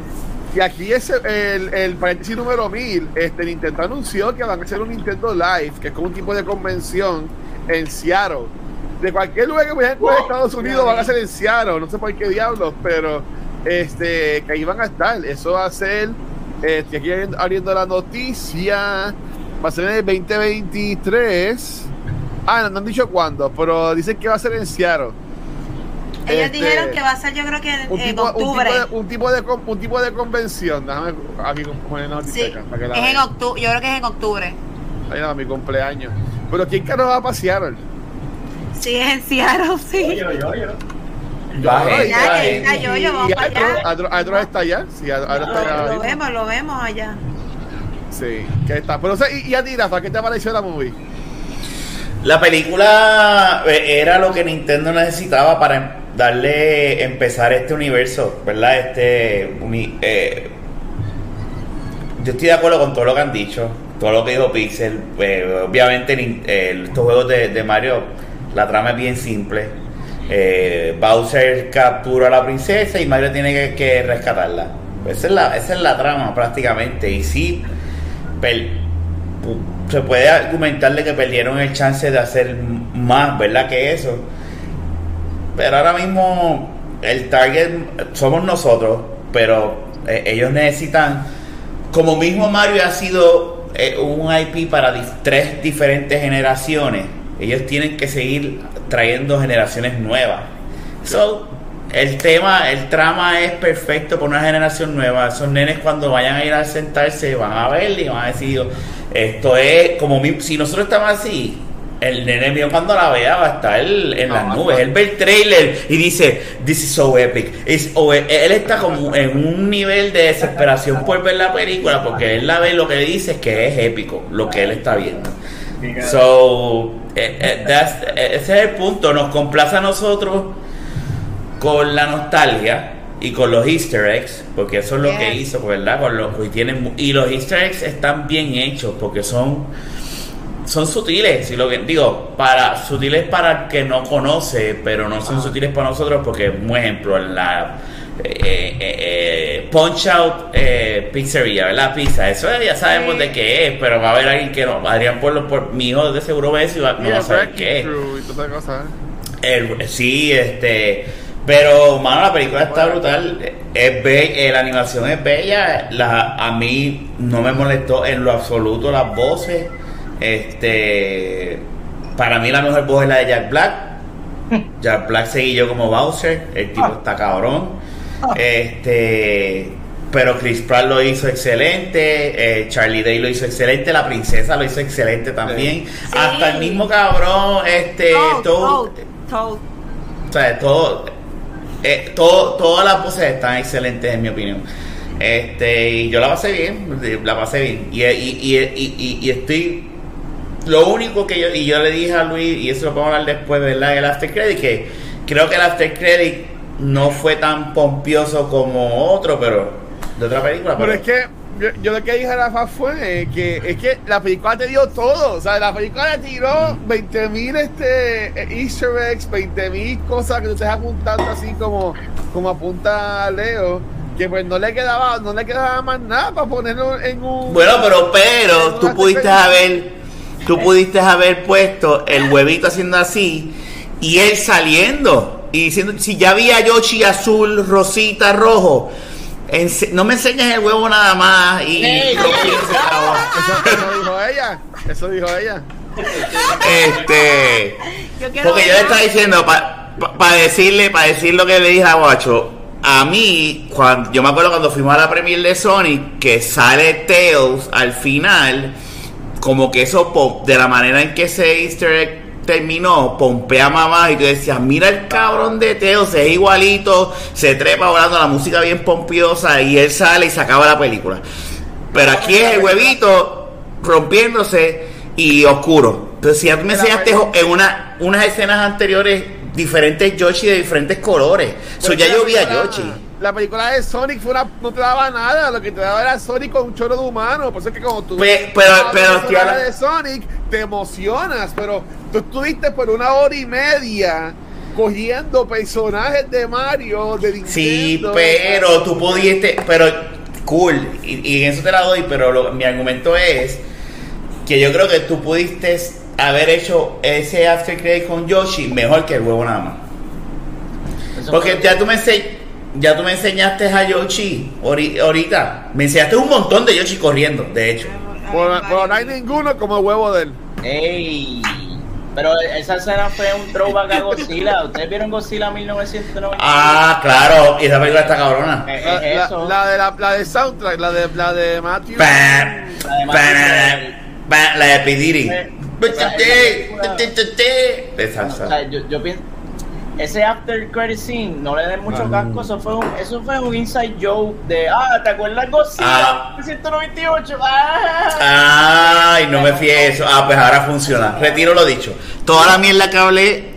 Y aquí es el, el paréntesis número 1000. Este, Nintendo anunció que van a hacer un Nintendo Live, que es como un tipo de convención en Seattle. De cualquier lugar que vayan a Estados Unidos van a ser en Seattle. No sé por qué diablos, pero este, que ahí van a estar. Eso va a ser. Estoy aquí abriendo- abriendo la noticia. Va a ser en el 2023. Ah, no, no han dicho cuándo, pero dicen que va a ser en Seattle. Ellos Este, dijeron que va a ser, yo creo que en, un en tipo, un, tipo octubre. de, un, tipo de, un tipo de convención. Déjame aquí poner la noticia Sí, acá, para que la es en octubre. Yo creo que es en octubre. Ahí nada, mi cumpleaños. Pero ¿quién carajo va a pasear? Sí, es en Seattle, sí. Oye, oye, oye. Baje, Ya, baje. ya, yo, yo, vamos y para allá. Adro, Adro está allá. Sí, Adro está allá. Lo, vemos, lo vemos allá. Sí, que está. Pero, y, y a ti, Rafa, ¿qué te pareció la movie? La película eh, era lo que Nintendo necesitaba para em- darle empezar este universo, ¿verdad? Este eh, yo estoy de acuerdo con todo lo que han dicho, todo lo que dijo Pixel. eh, obviamente estos juegos de, Mario, la trama es bien simple. Bowser captura a la princesa y Mario tiene que, rescatarla. Esa es, la, trama prácticamente. Y sí, se puede argumentar de que perdieron el chance de hacer más, ¿verdad? Que eso. Pero ahora mismo el target somos nosotros, pero eh, ellos necesitan, como mismo Mario ha sido eh, un IP para tres diferentes generaciones, ellos tienen que seguir trayendo generaciones nuevas. So, el tema, el trama es perfecto para una generación nueva. Esos nenes cuando vayan a ir a sentarse van a ver y van a decir, esto es como mi- si nosotros estamos así, el nene mío cuando la vea va a estar en las nubes. Él ve el trailer y dice, this is so epic. It's- él, está como en un nivel de desesperación por ver la película porque él la ve lo que dice es que es épico lo que él está viendo. So, eh, eh, that's- eh, ese es el punto. Nos complace a nosotros con la nostalgia y con los Easter eggs, porque eso es lo que hizo, ¿verdad? Con los, y, tienen, y los Easter eggs están bien hechos porque son son sutiles, si lo que digo, para sutiles para el que no conoce, pero no son sutiles para nosotros porque, un ejemplo, en la eh, eh, eh, Punch Out eh, Pizzería, ¿verdad? Pizza, eso ya sabemos Sí. de qué es, pero va a haber alguien que no, Adrián por, por mi hijo de seguro ve eso y va, no va a saber qué es. El- sí, este. Pero, mano, la película está brutal. Es be- eh, la animación es bella. La, a mí no me molestó en lo absoluto las voces. Este. Para mí, la mejor voz es la de Jack Black. Jack Black seguí yo como Bowser. El tipo está cabrón. Este. Pero Chris Pratt lo hizo excelente. eh, Charlie Day lo hizo excelente. La princesa lo hizo excelente también. Sí. Hasta el mismo cabrón. Este. Toad- Toad, Toad. o sea, todo, eh, todo, todas las voces están excelentes en mi opinión. Este, y yo la pasé bien, la pasé bien. Y, y, y, estoy. Lo único que yo, y yo le dije a Luis, y eso lo podemos hablar después, ¿verdad? El After Credit, que creo que el After Credit no fue tan pompioso como otro, pero de otra película. Pero es que yo, yo lo que dije a Rafa fue que es que la película te dio todo. O sea, la película le tiró 20.000 este, eh, easter eggs, 20.000 cosas que tú estés apuntando así como, como apunta Leo. Que pues no le quedaba, no le quedaba más nada para ponerlo en un. Bueno, pero, pero, tú pudiste haber, tú pudiste haber puesto el huevito haciendo así y él saliendo y diciendo, si ya vi a Yoshi azul, rosita, rojo, ense- no me enseñes el huevo nada más y Ey, acabó. Eso, eso dijo ella. Eso dijo ella. Este, Yo porque yo le estaba diciendo para decirle, para decir lo que le dije a Guacho. A mí, cuando, yo me acuerdo cuando fuimos a la premiere de Sonic, que sale Tails al final, como que eso, pom- de la manera en que ese easter egg terminó, pompea mamá y tú decías, mira el cabrón de Tails, es igualito, se trepa volando la música bien pompiosa y él sale y se acaba la película. Pero aquí es el huevito rompiéndose y oscuro. Entonces, si ya me enseñaste en una, unas escenas anteriores diferentes Yoshi de diferentes colores. So, ya yo vi a Yoshi. La película de Sonic fue una, no te daba nada, lo que te daba era Sonic con un chorro de humano. Por eso es que como tú Pe- ves pero- pero, tía, la- de Sonic, te emocionas, pero tú estuviste por una hora y media cogiendo personajes de Mario, de Nintendo. Sí, pero tú pudiste, pero cool, y, y en eso te la doy, pero lo- mi argumento es que yo creo que tú pudiste haber hecho ese after credit con Yoshi mejor que el huevo nada más. Porque ya tú me ense- ya tú me enseñaste a Yoshi ori- ahorita. Me enseñaste un montón de Yoshi corriendo, de hecho. Pero, pero no hay ninguno como el huevo de él. Ey, pero esa escena fue un throwback a Godzilla. ¿Ustedes vieron Godzilla 1990? Ah, claro, y esa película está cabrona. Eh, La, es la- la de la, la de soundtrack, la de la de Matthew. Pam, La de pam, Matthew pam, La de P. Diddy. Eh, Esa, O esa. sea, yo, yo pienso, ese after credit scene, no le den mucho casco, eso fue un, eso fue un inside joke de, ah, ¿te acuerdas Godzilla Ah. 198? Ah. Ay, no me fíe eso. Ah, pues ahora funciona. Retiro lo dicho. Toda la mierda que hablé,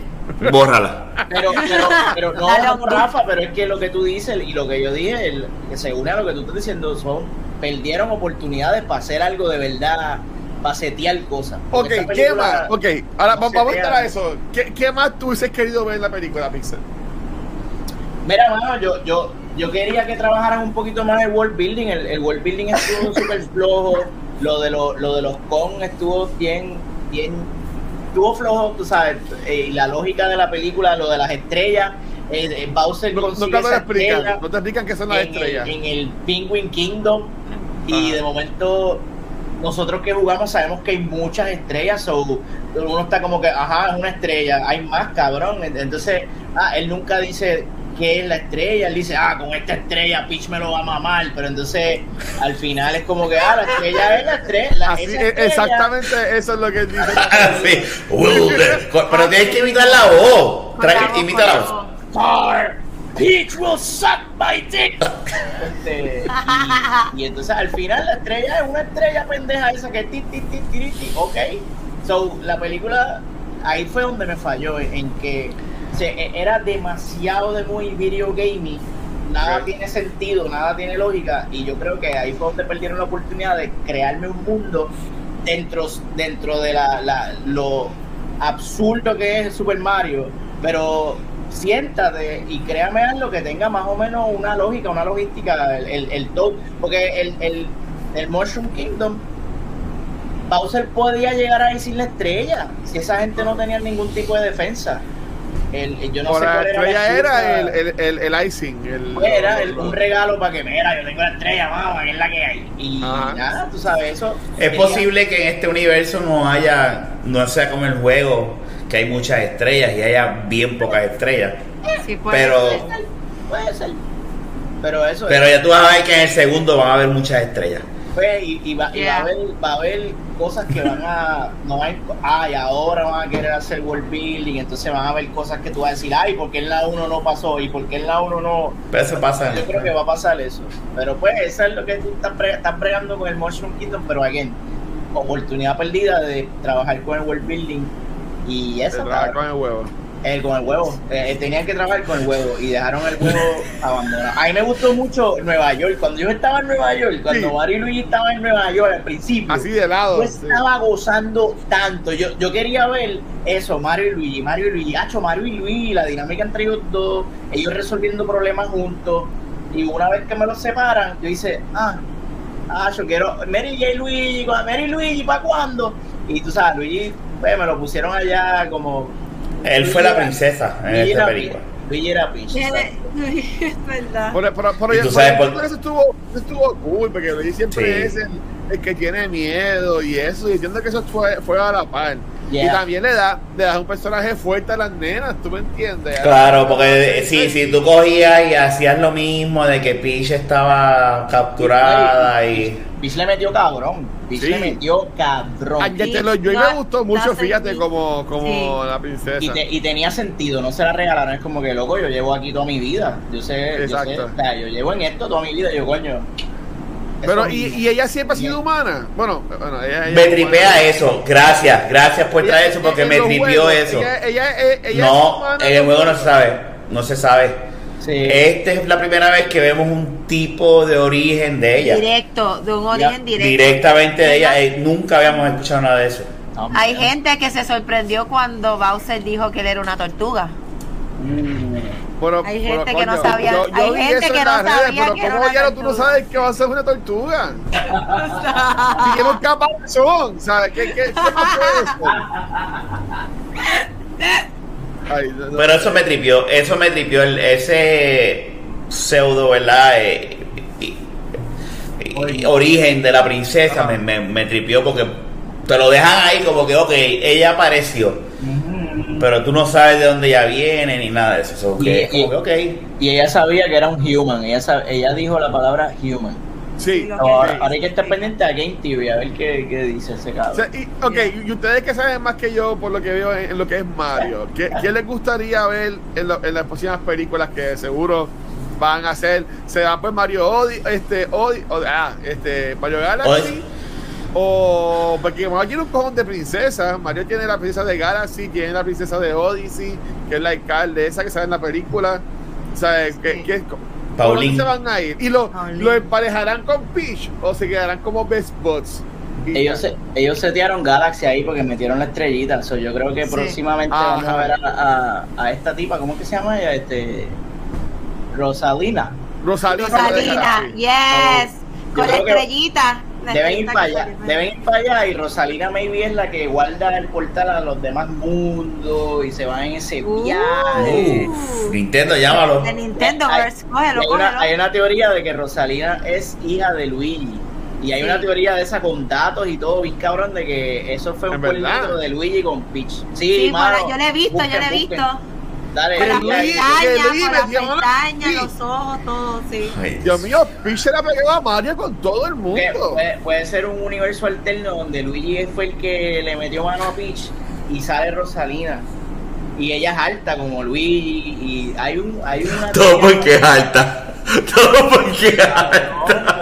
bórrala. Pero, pero, pero no, no. Rafa, pero es que lo que tú dices y lo que yo dije, el- que se une a lo que tú estás diciendo, son, perdieron oportunidades para hacer algo de verdad, para setear cosas. Ok, ¿qué más? Ok, ahora no vamos a entrar a eso. ¿Qué, ¿Qué más tú hubieses querido ver en la película, Pixel? Mira, mano, yo, yo, yo quería que trabajaran un poquito más el world building. El, el world building estuvo súper flojo. Lo de, lo, lo de los con estuvo bien, bien, estuvo flojo, tú sabes. eh, la lógica de la película, lo de las estrellas. eh, eh, Bowser No, consigue nunca te explican. No te explican qué son las en el, estrellas. en el Penguin Kingdom. Y de momento nosotros que jugamos sabemos que hay muchas estrellas, so, uno está como que, ajá, es una estrella, hay más, cabrón. Entonces, ah, él nunca dice qué es la estrella, él dice, ah, con esta estrella Peach me lo va a mamar, pero entonces al final es como que, ah, la estrella es la estrella. la- Así, esa estrella- exactamente eso es lo que él dice. Sí. Uh, pero tienes que imitar la voz. Trae- imita la voz. Peach will suck my dick. Este, y, y entonces al final la estrella es una estrella pendeja esa que ti, ti, ti, ti, ti, ok. So, la película, ahí fue donde me falló, en, en que se, e- era demasiado de muy video gaming. Nada tiene sentido, nada tiene lógica. Y yo creo que ahí fue donde perdieron la oportunidad de crearme un mundo dentro, dentro de la, la- lo absurdo que es Super Mario. Pero siéntate y créame algo que tenga más o menos una lógica, una logística, el, el, el Toad, porque el, el, el Mushroom Kingdom, Bowser podía llegar ahí sin la estrella, si esa gente no tenía ningún tipo de defensa. El, el- yo no Por sé la cuál era estrella el, el, el, el icing. El, Pues era el- un regalo para que, mira, yo tengo la estrella, mamá, que es la que hay. Y Ajá. nada, tú sabes, eso. Es tenía- posible que en este universo no haya, no sea como el juego, que hay muchas estrellas y haya bien pocas estrellas. Sí, puede Pero, ser. Puede ser. Pero eso pero ya tú vas a ver que en el segundo van a haber muchas estrellas. Pues, y, y va, y va a haber, va a haber cosas que van a. No hay, ay, ahora van a querer hacer world building, entonces van a haber cosas que tú vas a decir, ay, ¿por qué en la 1 no pasó? ¿Y por qué en la 1 no.? Pero eso pasa. Yo creo que va a pasar eso. Pero pues, eso es lo que tú estás, bre- estás bregando con el Mushroom Kingdom, pero again, oportunidad perdida de trabajar con el world building. Y eso, trabaja cabrón. con el huevo. Eh, con el huevo. Eh, tenían que trabajar con el huevo y dejaron el huevo abandonado. A mí me gustó mucho Nueva York. Cuando yo estaba en Nueva York, cuando Sí. Mario y Luigi estaban en Nueva York al principio, Así de lado. yo sí. estaba gozando tanto. Yo, yo quería ver eso, Mario y Luigi, Mario y Luigi, Hacho, Mario y Luigi, la dinámica entre ellos dos, ellos resolviendo problemas juntos. Y una vez que me los separan, yo hice, ah, ah, yo quiero Mary y Luigi, Mary y Luigi, ¿para cuándo? Y tú sabes, Luigi, pues, me lo pusieron allá como Él fue la princesa en Luigi esta película. Luigi era Peach. Es verdad. Y tú sabes por- eso estuvo, eso estuvo cool, porque Luigi siempre Sí. es el, el que tiene miedo y eso, y entiendo que eso fue, fue a la par. Y también le da, le da un personaje fuerte a las nenas, ¿tú me entiendes? Claro, porque si, si tú cogías y hacías lo mismo de que Peach estaba capturada y... Peach le metió cabrón. Peach Sí. le metió cabrón. Angelo Joy No, me gustó mucho, fíjate, como, como Sí. la princesa. Y, te- y tenía sentido, no se la regalaron. Es como que, loco, yo llevo aquí toda mi vida. Yo sé, yo sé, Exacto. o sea, yo llevo en esto toda mi vida. Yo, coño. Pero, y, y ella siempre ha sido Bien. humana. Bueno, bueno ella, ella Me tripea humana. eso, gracias, gracias por traer eso porque me juegos, eso. Ella, ella, ella, ella es No, humana, en el juego no se sabe, no se sabe. Sí. Esta es la primera vez que vemos un tipo de origen de ella. Directo, de un origen directo. Directamente de ella, eh, nunca habíamos escuchado nada de eso. No, Hay gente que se sorprendió cuando Bowser dijo que él era una tortuga. Mm. Pero- Hay pero, gente que no coño, sabía- yo- yo hay gente que no redes, sabía pero que era ¿cómo una ya no tú no tortuga? sabes que va a ser una tortuga? Que no capazón, ¿sabes? ¿Qué, qué, qué puede ser? Ay, no, no. Pero eso me tripió, eso me tripió el- ese pseudo, ¿verdad? Eh, y- y- y- origen de la princesa me, me, me tripió porque te lo dejan ahí como que, ok, ella apareció, pero tú no sabes de dónde ella viene ni nada de eso. so que Y- es como que, ok. Y ella sabía que era un human. Ella, ella dijo la palabra human. Sí. Que- ahora, ahora hay que estar pendiente a Game TV a ver qué, qué dice ese O cabrón. sea, y, ok, y ustedes que saben más que yo por lo que veo en, en lo que es Mario, ¿qué, qué les gustaría ver en, lo- en las próximas películas que seguro van a hacer? ¿Se va por Mario Odi, este, Odi, o- ah, este, Mario Galaxy? O porque Mario tiene un cojón de princesas. Mario tiene la princesa de Galaxy, tiene la princesa de Odyssey, que es la alcaldesa que sale en la película. ¿Sabes? ¿Qué, Sí. qué- Pauline. ¿Por dónde se van a ir? ¿Y lo, lo emparejarán con Peach o se quedarán como best buds? Ellos, se, ellos setearon Galaxy ahí porque metieron la estrellita. So, yo creo que Sí. próximamente Ajá. vamos a ver a, a- a esta tipa, ¿cómo es que se llama ella? Este, Rosalina. Rosalina. Rosalina, yes, Yo con la estrellita. Deben ir para allá, deben ir para allá y Rosalina maybe es la que guarda el portal a los demás mundos y se van en ese Uh. viaje. Nintendo, llámalo. De Nintendo Hay- Verse, cógelo, hay, una, cógelo. hay una teoría de que Rosalina es hija de Luigi. Y hay Sí. una teoría de esa con datos y todo, bien cabrón, de que eso fue un político de Luigi con Peach. Sí, Sí, mano, bueno, yo lo he visto, yo lo he busquen. Dale, dale. pestañas, Sí. los ojos, todo, sí. Ay, Dios mío, Peach se la pegó a Mario con todo el mundo. puede, puede ser un universo alterno donde Luigi fue el que le metió mano a Peach y sale Rosalina. Y ella es alta como Luigi y hay un hay una Todo porque es alta. Todo porque es alta.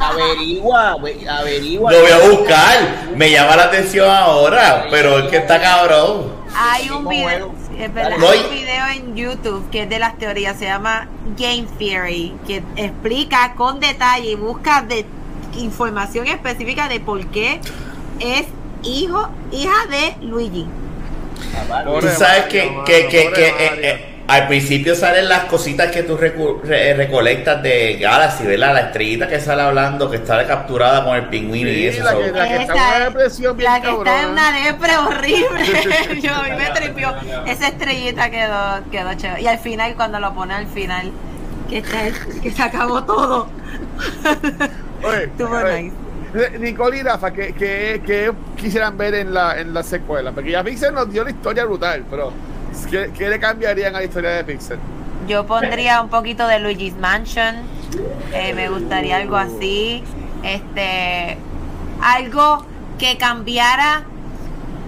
averigua, averigua. Lo voy a buscar. Me llama la atención ahora, pero es que está cabrón. Hay un video, es verdad, hay un video en YouTube que es de las teorías, se llama Game Theory, que explica con detalle y busca de información específica de por qué es hijo, hija de Luigi. Tú sabes que, que, que, que, eh, eh, al principio salen las cositas que tú recu- re- recolectas de Galaxy, ¿verdad? La estrellita que sale hablando, que está capturada con el pingüino y eso. la que, la que está en una es- depresión bien La que está en una depre horrible. Yo a mí me tripió. Esa estrellita quedó, quedó chévere. Y al final, cuando lo pone al final, que, está el- que se acabó todo. Oye, Estuvo oye, nice. Eh, Nicole y Rafa, ¿qué, qué, qué quisieran ver en la, en la secuela? Porque ya Pixar nos dio una historia brutal, pero ¿qué, qué le cambiarían a la historia de Pixar? Yo pondría un poquito de Luigi's Mansion. eh, me gustaría algo así. Este. Algo que cambiara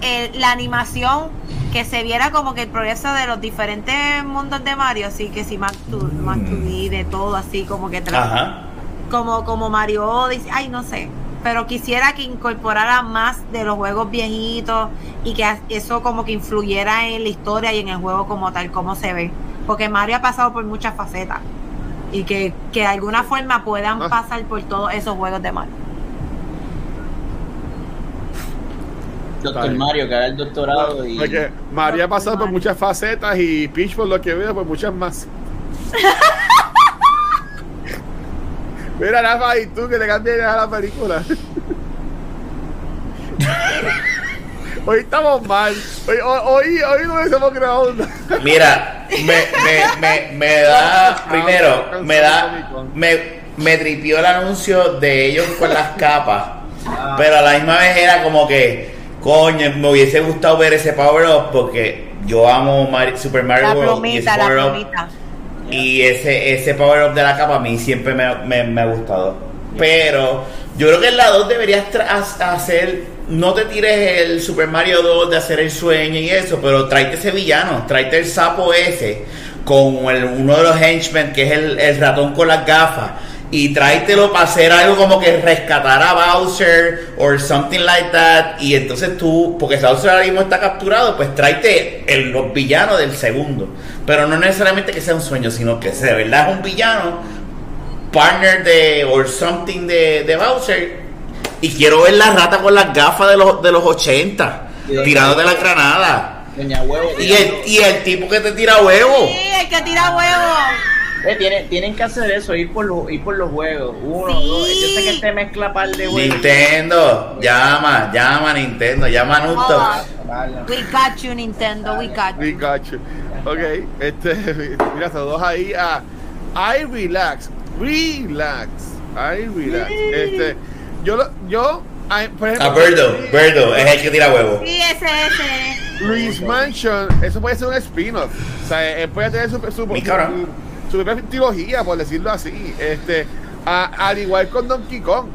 eh, la animación. Que se viera como que el progreso de los diferentes mundos de Mario. Así que si más 2 más 2D, de todo así, como que Ajá. como, como Mario Odyssey, ay no sé, pero quisiera que incorporara más de los juegos viejitos y que eso como que influyera en la historia y en el juego como tal, como se ve, porque Mario ha pasado por muchas facetas y que, que de alguna forma puedan Ah. pasar por todos esos juegos de Mario. Doctor. Mario, que haga el doctorado y. Porque María ha pasado por Mario. muchas facetas y Peach, por lo que veo, por muchas más. Mira, Rafa, y tú que le cambias a la película. Hoy estamos mal. Hoy, hoy, hoy no estamos grabando. Mira, me, me, me, me da, primero, me da, me, me tripió el anuncio de ellos con las capas, pero a la misma vez era como que, coño, me hubiese gustado ver ese Power Up porque yo amo Mar- Super Mario La World y ese plumita, la Power Up plumita. Y ese, ese power up de la capa a mí siempre me, me- me ha gustado. Pero yo creo que en la 2 deberías hacer. No te tires el Super Mario 2 de hacer el sueño y eso, pero tráete ese villano, tráete el sapo ese con el- uno de los henchmen que es el, el ratón con las gafas. Y tráetelo para hacer algo como que rescatar a Bowser or something like that. Y entonces tú, porque Bowser ahora mismo está capturado, pues tráete el, los villanos del segundo. Pero no necesariamente que sea un sueño, sino que sea de verdad es un villano, partner de or something de, de Bowser. Y quiero ver la rata con las gafas de los, de los 80, tirándote la granada. Doña Huevo. Y el, y el tipo que te tira huevo. Sí, el que tira huevo. Eh, tienen, tienen que hacer eso, ir por los, ir por los juegos. Uno, Sí. dos. Yo sé que este mezcla par de juegos. Nintendo, llama, llama Nintendo, llama a Nuto. We got you, Nintendo, we got you. We got you. Ok, este, mira, todos ahí a I relax, relax, I relax. Este, yo, lo- yo, I- por ejemplo, A Birdo, Birdo es el que tira huevo. Sí, ese, ese. Luis Mansion, eso puede ser un spin-off. O sea, él puede tener su, su, Mi su- cabrón. Su propia trilogía, por decirlo así. Este, a- al igual con Donkey Kong.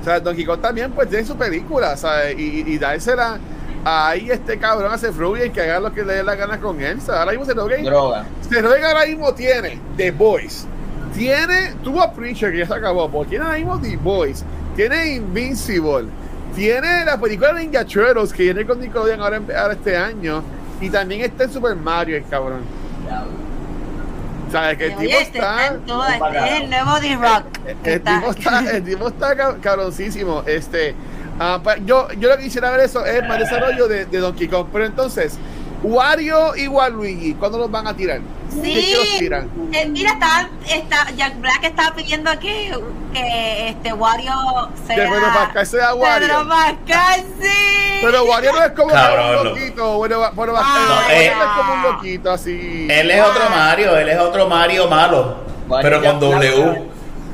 O sea, Donkey Kong también pues tiene su película, ¿sabes? Y, y, y dársela ahí este cabrón hace Fruby y que haga lo que le dé la gana con él. ¿sabes? Ahora mismo se lo Droga. Rogen ahora mismo tiene The Boys. Tiene, tuvo Preacher que ya se acabó, pero tiene ahora mismo The Boys. Tiene Invincible. Tiene la película Ninja Turtles que viene con Nickelodeon ahora, ahora este año. Y también está en Super Mario, el cabrón. ¿Sabes? Que el tipo este está. este es el nuevo D-Rock. que El tipo está, el tipo está cab- cabroncísimo. Este, ah, pa- yo, yo lo que quisiera ver eso es más desarrollo de, de Donkey Kong. Pero entonces, Wario y Waluigi, ¿cuándo los van a tirar? ¿Qué que los Sí, tiran? eh, mira, está, está, Jack Black estaba pidiendo que, que este Wario sea. Que Pedro Pascal sea Wario. Pedro Pascal, sí. Pero Wario no es como Cabrón, un no. loquito. Bueno, va- bueno, Ah, Wario eh. no es como un loquito así. Él es otro Mario, él es otro Mario malo, pero con ya- W.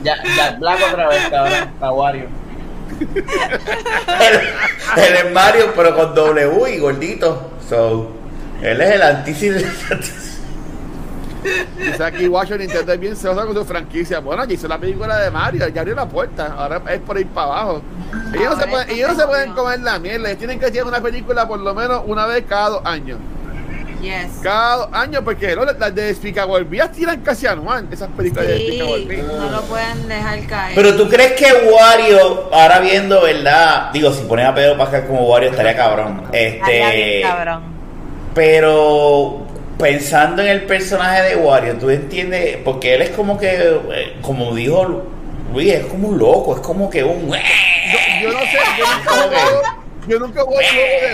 Ya, ya Black otra vez, cabrón, para Wario. Él, él es Mario, pero con W y gordito. So, él es el antícido. Dice aquí Nintendo es bien celosa con su franquicia. Bueno, ya hizo la película de Mario, ya abrió la puerta, ahora es por ir para abajo. Ellos, no se, pueden, ellos no se pueden comer la mierda, ellos tienen que hacer una película por lo menos una vez cada dos años. Yes. Cada dos años, porque ¿no? las de Me tiran casi anual, esas películas de Sí, Me. no lo pueden dejar caer. Pero tú crees que Wario, ahora viendo, ¿verdad? Digo, si pones a Pedro Pascal como Wario estaría cabrón. Estaría bien, Este. cabrón. Pero pensando en el personaje de Wario, tú entiendes, porque él es como que, eh, como dijo Luis, es como un loco, es como que un. Yo, yo no sé, yo nunca yo nunca juego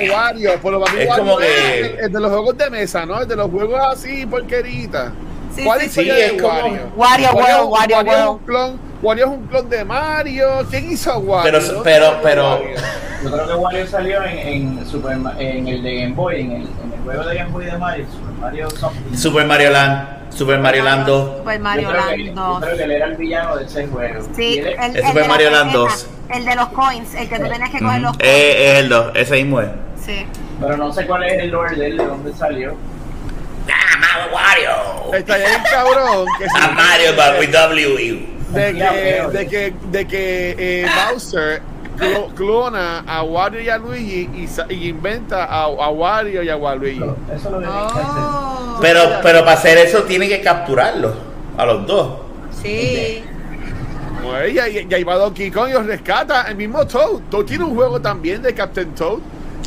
de Wario, por lo menos Es Wario como es que- el, el de los juegos de mesa, ¿no? El de los juegos así, porqueritas. Sí, ¿Cuál sí, es sí, es como- Wario? Wario World, Wario es un clon, Wario es un clon de Mario. ¿Quién hizo a Wario? Pero- ¿Dónde pero- pero- Wario? Yo creo que Wario salió en, en, Super, en el de Game Boy, en el, en el juego de Game Boy de Mario, Super Mario Something. Super Mario Land, Super Mario Land 2. Super Yo Mario creo que- Land yo 2. creo que él era el villano de ese juego. Sí, el, el Es Super de Mario Land tarjetas, 2. El de los coins, el que tú tenías que coger los Ujú. coins. Eh, es el 2, ese mismo es. Sí. Pero no sé cuál es el lore de él, de dónde salió. ¡Ah, Mario Wario! Está bien cabrón que ¡A Mario, but with W. de que, veo. de que, de que eh, Bowser clo- clona a Wario y a Luigi y, sa- y inventa a, a Wario y a Waluigi. Eso, eso lo debe hacer. Oh. Pero, pero para hacer eso tiene que capturarlo, a los dos. Sí. Pues, y, y ahí va Donkey Kong y los rescata. El mismo Toad. Toad tiene un juego también de Captain Toad.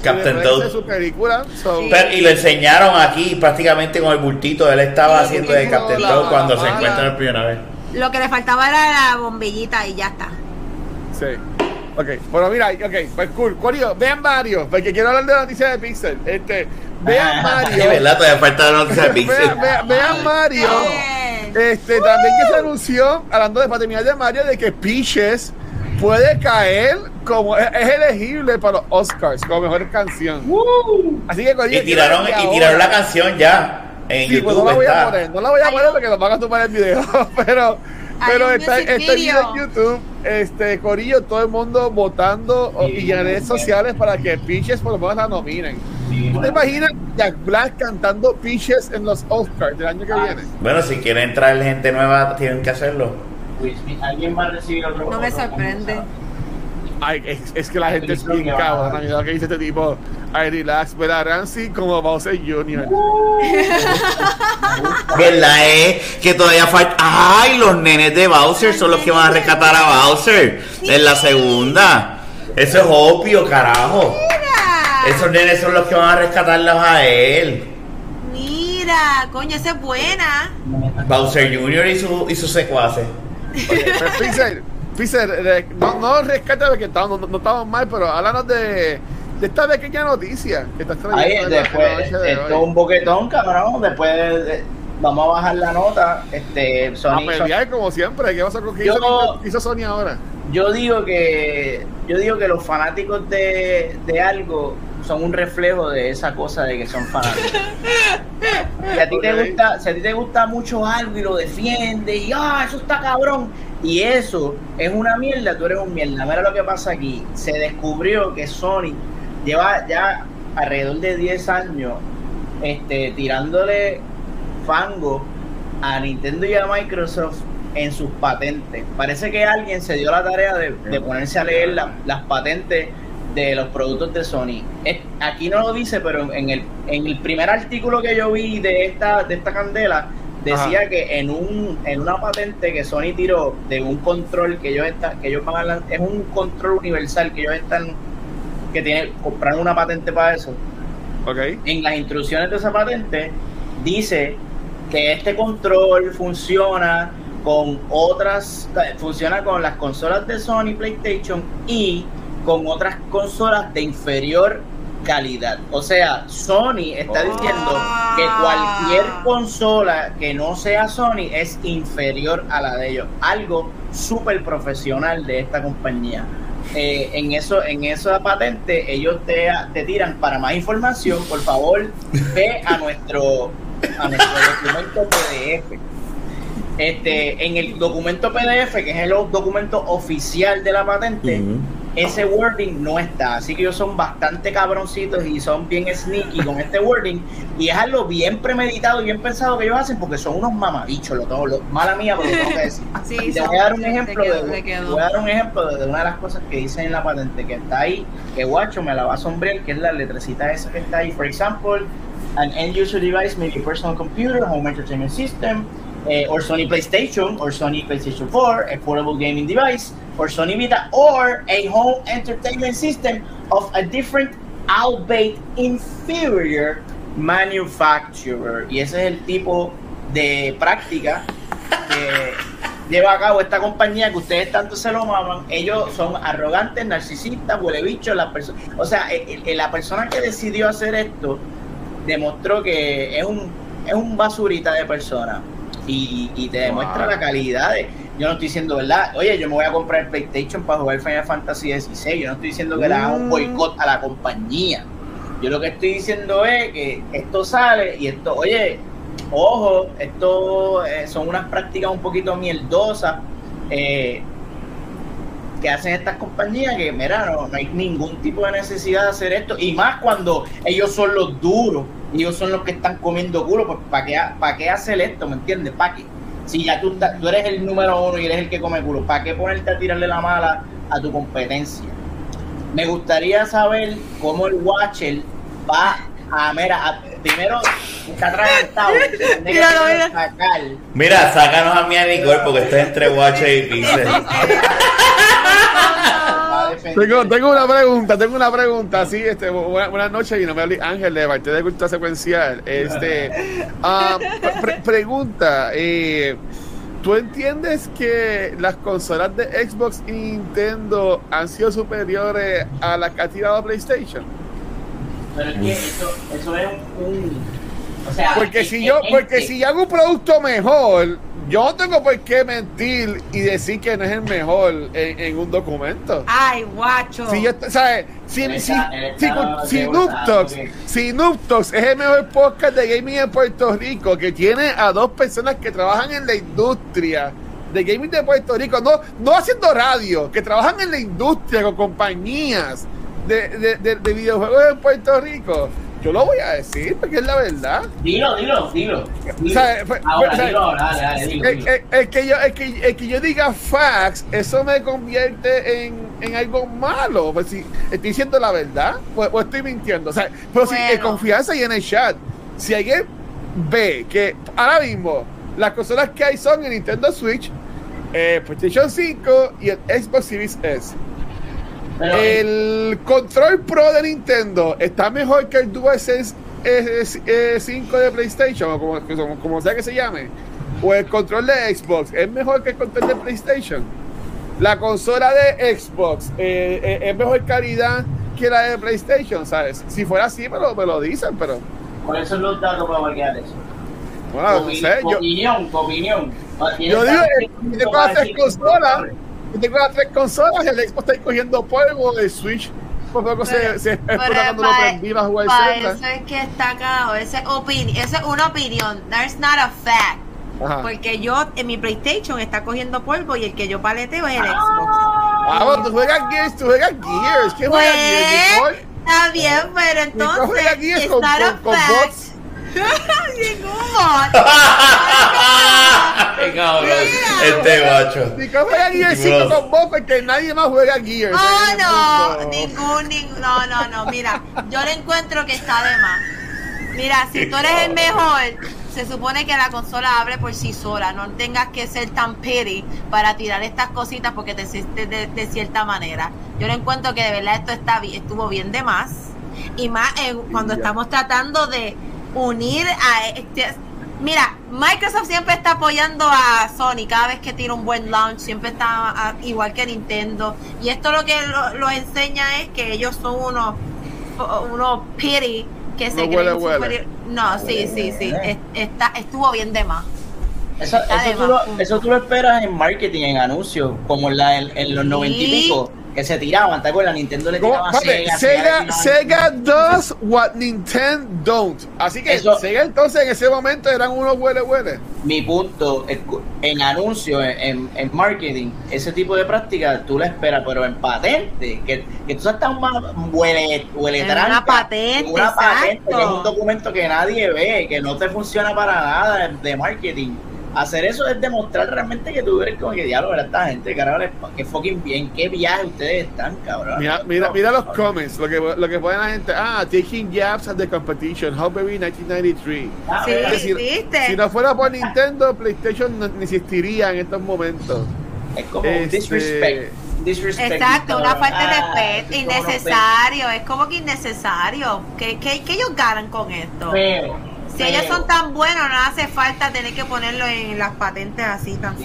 Captain Toad. de su película. So, Sí. Pero- y lo enseñaron aquí prácticamente con el bultito. Él estaba Sí, haciendo de Captain Toad cuando la se encuentran la primera vez. Lo que le faltaba era la bombillita y ya está. Sí. Ok, bueno, mira, ok, pues cool. Corio, vean Mario, porque quiero hablar de la noticia de Pixel. Este, vean Mario. Es verdad, todavía falta la noticia de Pixel. vean, vean- vean Mario. Este, también que se anunció, hablando de paternidad de Mario, de que Peaches puede caer como es, es elegible para los Oscars como mejor canción. Así que Corillo, Y tiraron, y tiraron la canción ya. En Sí, pues no YouTube la voy a poner, no la voy a poner porque nos van a tomar el video, pero, pero está, está video en YouTube, este Corillo, todo el mundo votando y en redes sociales para que Peaches por lo menos la nominen. Sí, ¿Tú te imaginas Jack Black cantando Peaches en los Oscars del año que Ah. viene? Bueno, si quieren entrar gente nueva, tienen que hacerlo. ¿Alguien va a recibir otro No me sorprende. Ay, es, es que la gente es bien cabrona. Mira lo que dice este tipo. Ay, relax, ver a Ramsey como Bowser Jr. ¿Verdad? Eh? Que todavía falta. ¡Ay! Los nenes de Bowser son los que van a rescatar a Bowser en la segunda. Eso es obvio, carajo. Mira. Esos nenes son los que van a rescatarlos a él. Mira, coño, esa es buena. Bowser Jr. y su, y sus secuaces. Pues, Pixel, Pixel, re- no, no rescata porque estamos, no, no estamos mal, pero háblanos de, de esta pequeña noticia que estás trayendo. Ahí, después, de esto es hoy. un boquetón, cabrón. Después de- vamos a bajar la nota. Este, A Sony, pelear como siempre. ¿Qué pasa con Yo- hizo, hizo Sony ahora? yo digo que yo digo que los fanáticos de, de algo son un reflejo de esa cosa de que son fanáticos. Si a ti te gusta, si a ti te gusta mucho algo y lo defiendes y ah, eso está cabrón y eso es una mierda, tú eres un mierda. Mira lo que pasa aquí. Se descubrió que Sony lleva ya alrededor de 10 años este tirándole fango a Nintendo y a Microsoft en sus patentes. Parece que alguien se dio la tarea de, de ponerse a leer la- las patentes de los productos de Sony. Es- aquí no lo dice, pero en el, en el primer artículo que yo vi de esta, de esta candela, decía Ajá. que en un en una patente que Sony tiró de un control que ellos están, que ellos van a es un control universal que ellos están que tienen compraron una patente para eso Ok. en las instrucciones de esa patente dice que este control funciona con otras, funciona con las consolas de Sony PlayStation y con otras consolas de inferior calidad. O sea, Sony está Oh. diciendo que cualquier consola que no sea Sony es inferior a la de ellos. Algo súper profesional de esta compañía. Eh, en eso en esa patente ellos te, te tiran para más información por favor ve a nuestro a nuestro documento PDF este, en el documento PDF, que es el documento oficial de la patente, Ujú. ese wording no está. Así que ellos son bastante cabroncitos y son bien sneaky con este wording. Y es algo bien premeditado y bien pensado que ellos hacen porque son unos mamabichos, lo tengo, lo- mala mía, pero lo tengo que decir. Sí, te voy a dar un ejemplo quedó- de, voy a dar un ejemplo de, de una de las cosas que dicen en la patente que está ahí, que guacho me la va a sombrear, que es la letrecita esa que está ahí. For example, an end user device may be a personal computer, home entertainment system, eh, or Sony PlayStation, or Sony PlayStation 4, a portable gaming device, or Sony Vita, or a home entertainment system of a different, albeit inferior manufacturer. Y ese es el tipo de práctica que lleva a cabo esta compañía que ustedes tanto se lo maman. Ellos son arrogantes, narcisistas, huele bicho, la persona, o sea, el- el- la persona que decidió hacer esto demostró que es un es un basurita de persona y, y te demuestra Wow. la calidad de yo no estoy diciendo verdad oye yo me voy a comprar el PlayStation para jugar Final Fantasy XVI yo no estoy diciendo que le haga un Mm. boicot a la compañía yo lo que estoy diciendo es que esto sale y esto oye ojo esto eh, son unas prácticas un poquito mierdosas eh, que hacen estas compañías que, mira, no, no hay ningún tipo de necesidad de hacer esto. Y más cuando ellos son los duros, ellos son los que están comiendo culo, pues ¿para qué, ¿para qué hacer esto? ¿Me entiendes? ¿Para qué? Si ya tú, tú eres el número uno y eres el que come culo, ¿para qué ponerte a tirarle la mala a tu competencia? Me gustaría saber cómo el Watcher va a, mira, a- primero está atragantado, mira. sacar. Mira, sácanos a mí a Nicole porque esto es entre Watcher y Pixel. Tengo, tengo una pregunta, tengo una pregunta, sí, este, bu- buena- buenas noches, y no me hablé Ángel de parte de Cultura Secuencial. Este, ah, pre- pregunta, eh, ¿tú entiendes que las consolas de Xbox y Nintendo han sido superiores a las que ha tirado PlayStation? Pero es que eso, eso es un, o sea, Porque si yo, porque si yo hago un producto mejor, yo no tengo por qué mentir y decir que no es el mejor en, en un documento. Ay, guacho. Si yo, ¿sabes? Si, si, está- él si, si de Noob WhatsApp, Talks- ok. si Noob Talks es el mejor podcast de gaming en Puerto Rico, que tiene a dos personas que trabajan en la industria de gaming de Puerto Rico, no, no haciendo radio, que trabajan en la industria con compañías de, de, de- de videojuegos en Puerto Rico, yo lo voy a decir porque es la verdad. Dilo, dilo, dilo. dilo. O sea, fue- ahora, fue- o sea, dilo, dale, dale, dilo, el, dilo. el- el que yo, el, que, el que yo diga facts, eso me convierte en, en algo malo. Pues si estoy diciendo la verdad, o, o estoy mintiendo. O sea, pero si Bueno. eh, confianza y en el chat, si alguien ve que ahora mismo las consolas que hay son el Nintendo Switch, eh, PlayStation 5 y el Xbox Series S. El control pro de Nintendo está mejor que el DualSense eh, eh, 5 de PlayStation, o como, como, como sea que se llame. O el control de Xbox es mejor que el control de PlayStation. La consola de Xbox eh, eh, es mejor calidad que la de PlayStation, ¿sabes? Si fuera así, me lo, me lo dicen, pero ¿Cuáles son los datos para validar eso? bueno, no sé. Yo, opinión, opinión. yo digo, eh, yo tengo las tres consolas, consolas, el Xbox está cogiendo polvo, el Switch por poco se, Pero- se explota cuando lo prendí para jugar Zelda. eso es que está acá, esa es, opini- esa es una opinión, that's not a fact. Ajá. Porque yo en mi PlayStation está cogiendo polvo y el que yo paleteo es el Xbox. Ah, bueno, tú juegas Gears, tú juegas Gears. ¿Qué juega Gears? Pues, Nicole? está bien, pero Nicole juega entonces Gears it's con, not a con, con fact. bots. Cabrón. Este macho. Nicole juega Gears 5 con bots porque nadie más juega Gears. Oh, el no, ningún, ningún, no, no, no, mira, yo le encuentro que está de más. Mira, si tú eres el mejor, se supone que la consola abre por sí sola, no tengas que ser tan pity para tirar estas cositas porque te sientes de, de cierta manera. Yo le encuentro que de verdad esto está bien, estuvo bien de más. Y más cuando estamos tratando de unir a este, Mira, Microsoft siempre está apoyando a Sony cada vez que tira un buen launch, siempre está igual que Nintendo. Y esto lo que lo, lo enseña es que ellos son unos unos pity que se creen huele, huele. superior. No, sí, sí, sí, es- está, estuvo bien de más. Eso, eso, de tú más lo, eso tú lo esperas en marketing, en anuncios, como en, la, en, en los Sí. noventa y pico, que se tiraban, ¿te acuerdas? Nintendo le tiraba Sega, Sega, Sega, does what Nintendo don't. Así que Sega entonces en ese momento eran unos huele huele. Mi punto, en anuncio, en, en, marketing, ese tipo de práctica tú la esperas, pero en patente, que, que tú estás más huele, huele tranca, una patente, una patente, que es un documento que nadie ve, que no te funciona para nada de marketing hacer eso es demostrar realmente que tú eres como que diálogo a esta gente, carajo, que fucking bien, qué viaje ustedes están, cabrón. Mira, mira, mira los comments, lo que, lo que pone la gente, ah, taking jabs at the competition, Baby 1993. Ah, sí, si, no fuera por Nintendo, PlayStation no, existiría en estos momentos. Es como este, disrespect. Disrespect. Exacto, una falta de ah, respeto, innecesario, es como que innecesario. ¿Qué, qué, qué ellos ganan con esto? Pero, si ellos son tan buenos, no hace falta tener que ponerlo en las patentes así tan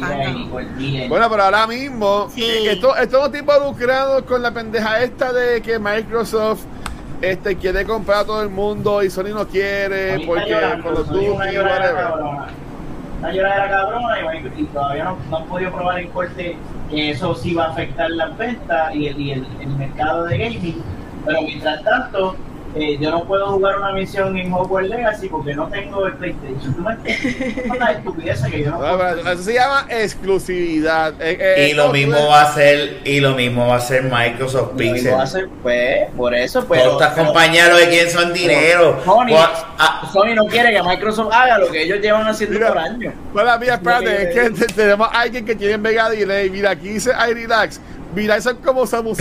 Bueno, pero ahora mismo, eh, esto, estos tipos lucrados con la pendeja esta de que Microsoft este quiere comprar a todo el mundo y Sony no quiere porque con los Duty y whatever. Una lloradera cabrona y, todavía no, no, han podido probar en corte que eso sí va a afectar las ventas y el, y el, el mercado de gaming. Pero mientras tanto, eh, yo no puedo jugar una misión en Hogwarts Legacy porque no tengo el PlayStation. ¿Tú me una estupidez que yo no, puedo Eso se llama exclusividad. Eh, eh, y lo mismo va a ser y lo mismo va a ser Microsoft Pixel. Va a ser, pues, por eso, pero. Estas compañías lo que quieren son dinero. Sony, ah, Sony, no quiere que Microsoft haga lo que ellos llevan haciendo por años. Bueno, mira, espérate, es que tenemos a alguien que tiene Mega Delay. Mira, aquí dice iRelax. Mira, son como Samus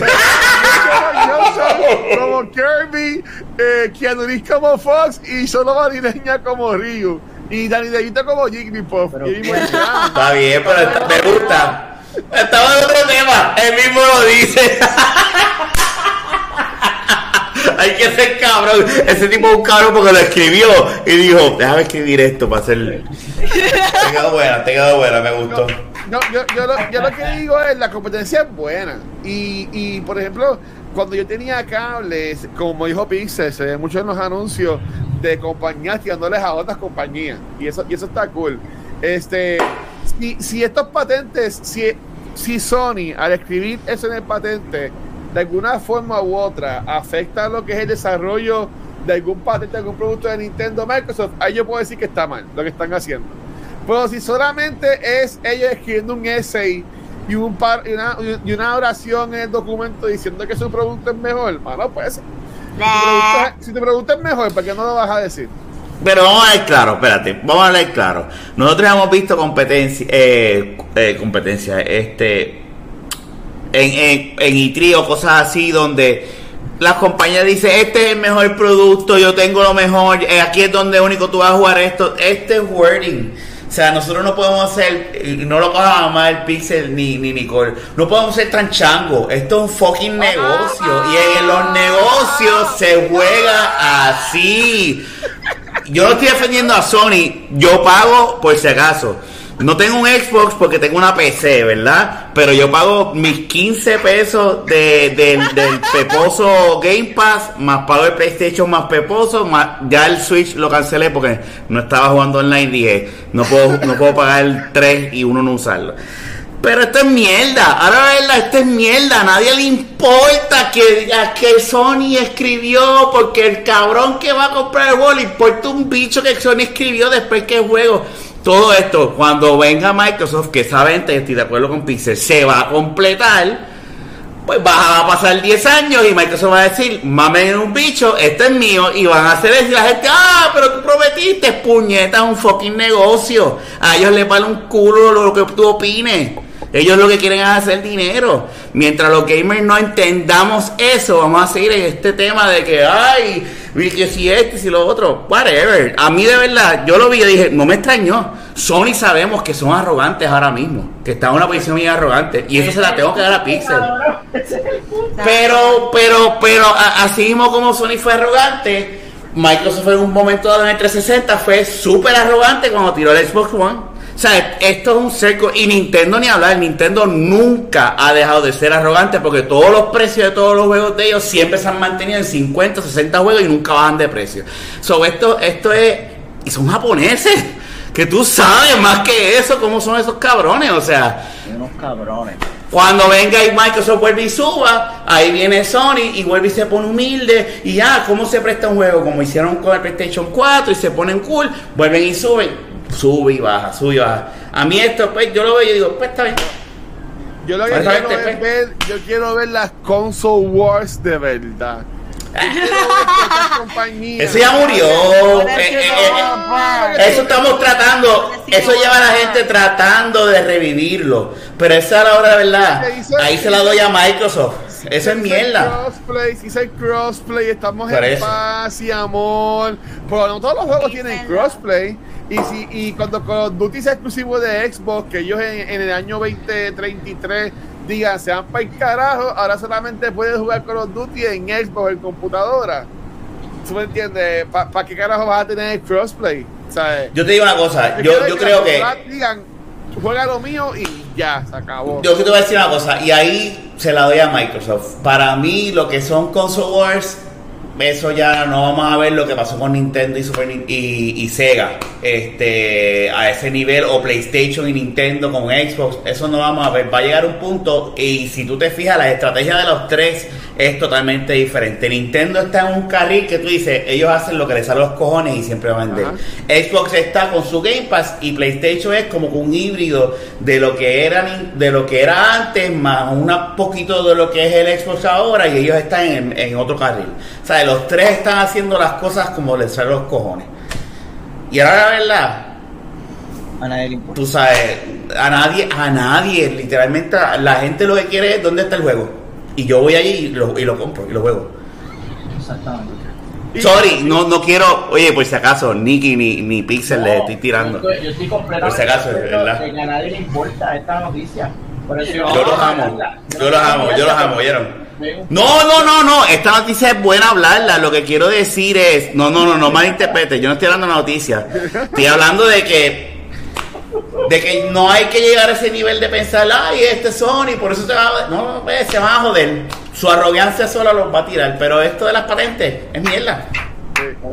como Kirby, eh, Keanu Reeves como Fox y solo Marileña como Ryu. Y Danny DeVito como Jigglypuff. Está bien, pero me gusta. Estaba en otro tema. Él mismo lo dice. Hay que ser cabrón. Ese tipo es un cabrón porque lo escribió y dijo, déjame escribir esto para hacer... Te quedó buena, te quedó buena, me gustó. No, yo, yo, lo, yo, lo, que digo es, la competencia es buena. Y, y por ejemplo, cuando yo tenía cables, como dijo Pixel, se ve mucho en los anuncios de compañías tirándoles a otras compañías. Y eso, y eso está cool. Este, si, si estos patentes, si, si Sony al escribir eso en el patente, de alguna forma u otra, afecta lo que es el desarrollo de algún patente, de algún producto de Nintendo Microsoft, ahí yo puedo decir que está mal lo que están haciendo. Pero si solamente es ellos escribiendo un essay y, un par, y, una, y una oración en el documento diciendo que su producto es mejor, bueno, pues si, tu producto, es mejor, ¿para qué no lo vas a decir? Pero vamos a ver claro, espérate, vamos a ver claro. Nosotros hemos visto competencia, eh, eh, competencia, este, en, en, en ITRI o cosas así donde las compañías dicen, este es el mejor producto, yo tengo lo mejor, eh, aquí es donde único tú vas a jugar esto. Este es wording o sea, nosotros no podemos y no lo coja más el Pixel ni, ni Nicole, no podemos ser tan chango. Esto es un fucking negocio. Y en los negocios se juega así. Yo no estoy defendiendo a Sony, yo pago por si acaso. No tengo un Xbox porque tengo una PC, ¿verdad? Pero yo pago mis 15 pesos de, del peposo Game Pass, más pago el PlayStation más peposo, más ya el Switch lo cancelé porque no estaba jugando online. Dije, no puedo, no puedo pagar el 3 y uno no usarlo. Pero esto es mierda. Ahora verdad, esto es mierda. A nadie le importa que, que Sony escribió. Porque el cabrón que va a comprar el juego le importa un bicho que Sony escribió después que el juego todo esto, cuando venga Microsoft, que saben, estoy de acuerdo con Pixel, se va a completar, pues va a pasar 10 años y Microsoft va a decir, mamen un bicho, este es mío, y van a hacer eso y la gente, ah, pero tú prometiste, puñeta, un fucking negocio. A ellos les vale un culo lo que tú opines. Ellos lo que quieren es hacer dinero. Mientras los gamers no entendamos eso, vamos a seguir en este tema de que, ay, que si este, si lo otro, whatever. A mí de verdad, yo lo vi y dije, no me extrañó. Sony sabemos que son arrogantes ahora mismo, que están en una posición muy arrogante. Y eso se la tengo que dar a Pixel. Pero, pero, pero, así mismo como Sony fue arrogante, Microsoft en un momento dado en el 360 fue súper arrogante cuando tiró el Xbox One. O sea, esto es un seco. Y Nintendo ni hablar. Nintendo nunca ha dejado de ser arrogante porque todos los precios de todos los juegos de ellos siempre se han mantenido en 50, 60 juegos y nunca bajan de precio. So, esto, esto es. Y son japoneses. Que tú sabes más que eso, cómo son esos cabrones. O sea. Unos cabrones. Cuando venga y Microsoft vuelve y suba, ahí viene Sony y vuelve y se pone humilde. Y ya, ¿cómo se presta un juego? Como hicieron con el PlayStation 4 y se ponen cool, vuelven y suben. Sube y baja, sube y baja. A mí esto, pues yo lo veo y digo, pues está bien. Yo lo que quiero este, es pues. ver, yo quiero ver las console wars de verdad. Eso ya murió. Eh, eso eh, estamos tratando, eso lleva a la gente tratando de revivirlo. Pero esa es la hora de verdad. Ahí se la doy a Microsoft. Eso es mierda. Crossplay, si hay crossplay, estamos Por en eso. paz y amor. Pero no todos los juegos tienen crossplay. Y si y cuando Call of Duty sea exclusivo de Xbox, que ellos en, en el año 2033 digan, se van para el carajo, ahora solamente puedes jugar Call of Duty en Xbox, en computadora. ¿Tú me entiendes? ¿Para qué carajo vas a tener crossplay? ¿Sabes? Yo te digo una cosa, Yo creo que Digan, juega lo mío y ya, se acabó. Yo te voy a decir una cosa, y ahí se la doy a Microsoft. Para mí, lo que son console wars, eso ya no vamos a ver lo que pasó con Nintendo y, Super, y, y Sega este, a ese nivel, o PlayStation y Nintendo con Xbox. Eso no vamos a ver. Va a llegar un punto, y si tú te fijas, la estrategia de los tres es totalmente diferente. Nintendo está en un carril que tú dices, ellos hacen lo que les sale a los cojones y siempre van a vender. Ajá. Xbox está con su Game Pass y PlayStation es como un híbrido de lo que era de lo que era antes más un poquito de lo que es el Xbox ahora y ellos están en, en otro carril. O sea, los tres están haciendo las cosas como les salen los cojones. Y ahora la verdad, A nadie le importa. tú sabes, a nadie, a nadie, literalmente la gente lo que quiere es dónde está el juego. Y yo voy allí y lo, y lo compro y lo juego. Exactamente. Sorry, no, no quiero, oye, por si acaso, Nicky ni, ni Pixel le estoy tirando. Yo estoy, yo estoy completamente Por si acaso, ¿verdad? que a nadie le importa esta noticia. Por eso Yo los amo, yo los amo, yo los amo, ¿oyeron? No, no, no, no, esta noticia es buena hablarla. Lo que quiero decir es, no, no, no, no malinterprete, yo no estoy hablando de la noticia. Estoy hablando de que de que no hay que llegar a ese nivel de pensar, ay, este es Sony, por eso se va a no, no, pues, se van a joder. Su arrogancia sola los va a tirar, pero esto de las patentes es mierda.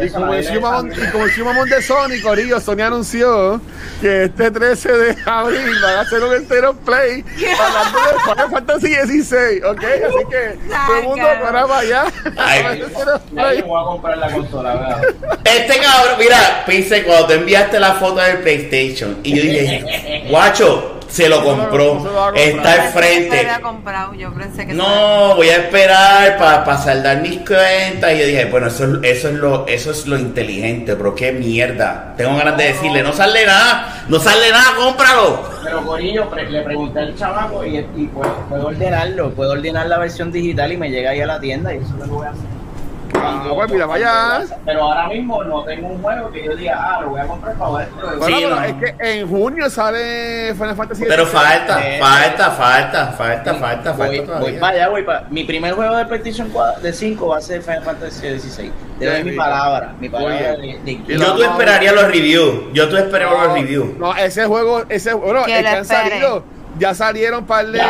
Y como decía Mamón, y como decía Mamón de Sony, Corillo, Sony anunció que este 13 de abril van a hacer un entero play hablando de Final Fantasy XVI, ¿ok? Así que todo el mundo para allá. Ay. yo voy a comprar la consola, ¿verdad? Este cabrón, mira, pensé cuando te enviaste la foto del PlayStation y yo dije, guacho, se lo compró, se lo está al frente. había comprado, yo pensé que No, voy a esperar para saldar mis cuentas. Y yo dije, bueno, eso, es- eso, es lo, eso es lo inteligente, pero qué mierda. Tengo ganas de decirle, no sale nada, no sale nada, cómpralo. Pero Corillo, pre- le pregunté al chamaco y, y puedo, puedo ordenarlo, puedo ordenar la versión digital y me llega ahí a la tienda y eso es lo que voy a hacer. Ah, pues mira, vaya. Pero ahora mismo no tengo un juego que yo diga, ah, lo voy a comprar para ver. pero- Bueno, Sí, pero no. es que en junio sale Final Fantasy Pero falta, Eh, falta, falta, falta, falta, Voy, falta voy para allá, voy para. Mi primer juego de PlayStation 4, de 5 va a ser Final Fantasy XVI. Te doy mi palabra, mi palabra de, de- Yo tú esperaría los reviews. Yo tú esperaría los reviews. No, ese juego, ese bueno, Que es lo que han salido, ya salieron par de,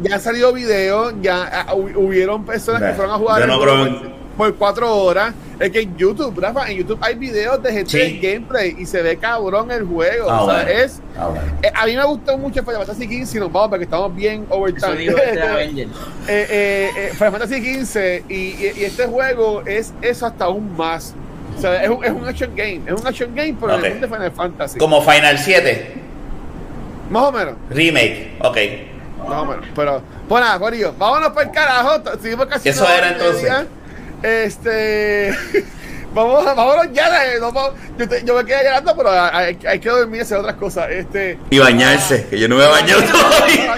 ya han salido videos, ya hu- hubieron personas que fueron a jugar yo no juego creo por, cuatro horas. Es que en YouTube, Rafa, en YouTube hay videos de gente Sí. gameplay y se ve cabrón el juego. Ah, o sea, bueno. es, Ah, bueno. eh, a mí me gustó mucho Final Fantasy XV, nos vamos porque estamos bien overtime. digo este eh, eh, eh, Final Fantasy XV y, y- y este juego es eso hasta aún más. O sea, es un, es un action game, es un action game, pero Ok. en el mundo de Final Fantasy. Como Final 7, Más o menos. remake, ok. Más o menos. Pero, pues nada, Corillo, vámonos para el carajo. Seguimos casi. Eso era entonces. Este. Vamos, vámonos ya. eh, vamos- yo, te- yo me quedé llorando, pero hay, hay que dormir y hacer otras cosas. Este. Y bañarse, que yo no me baño todavía.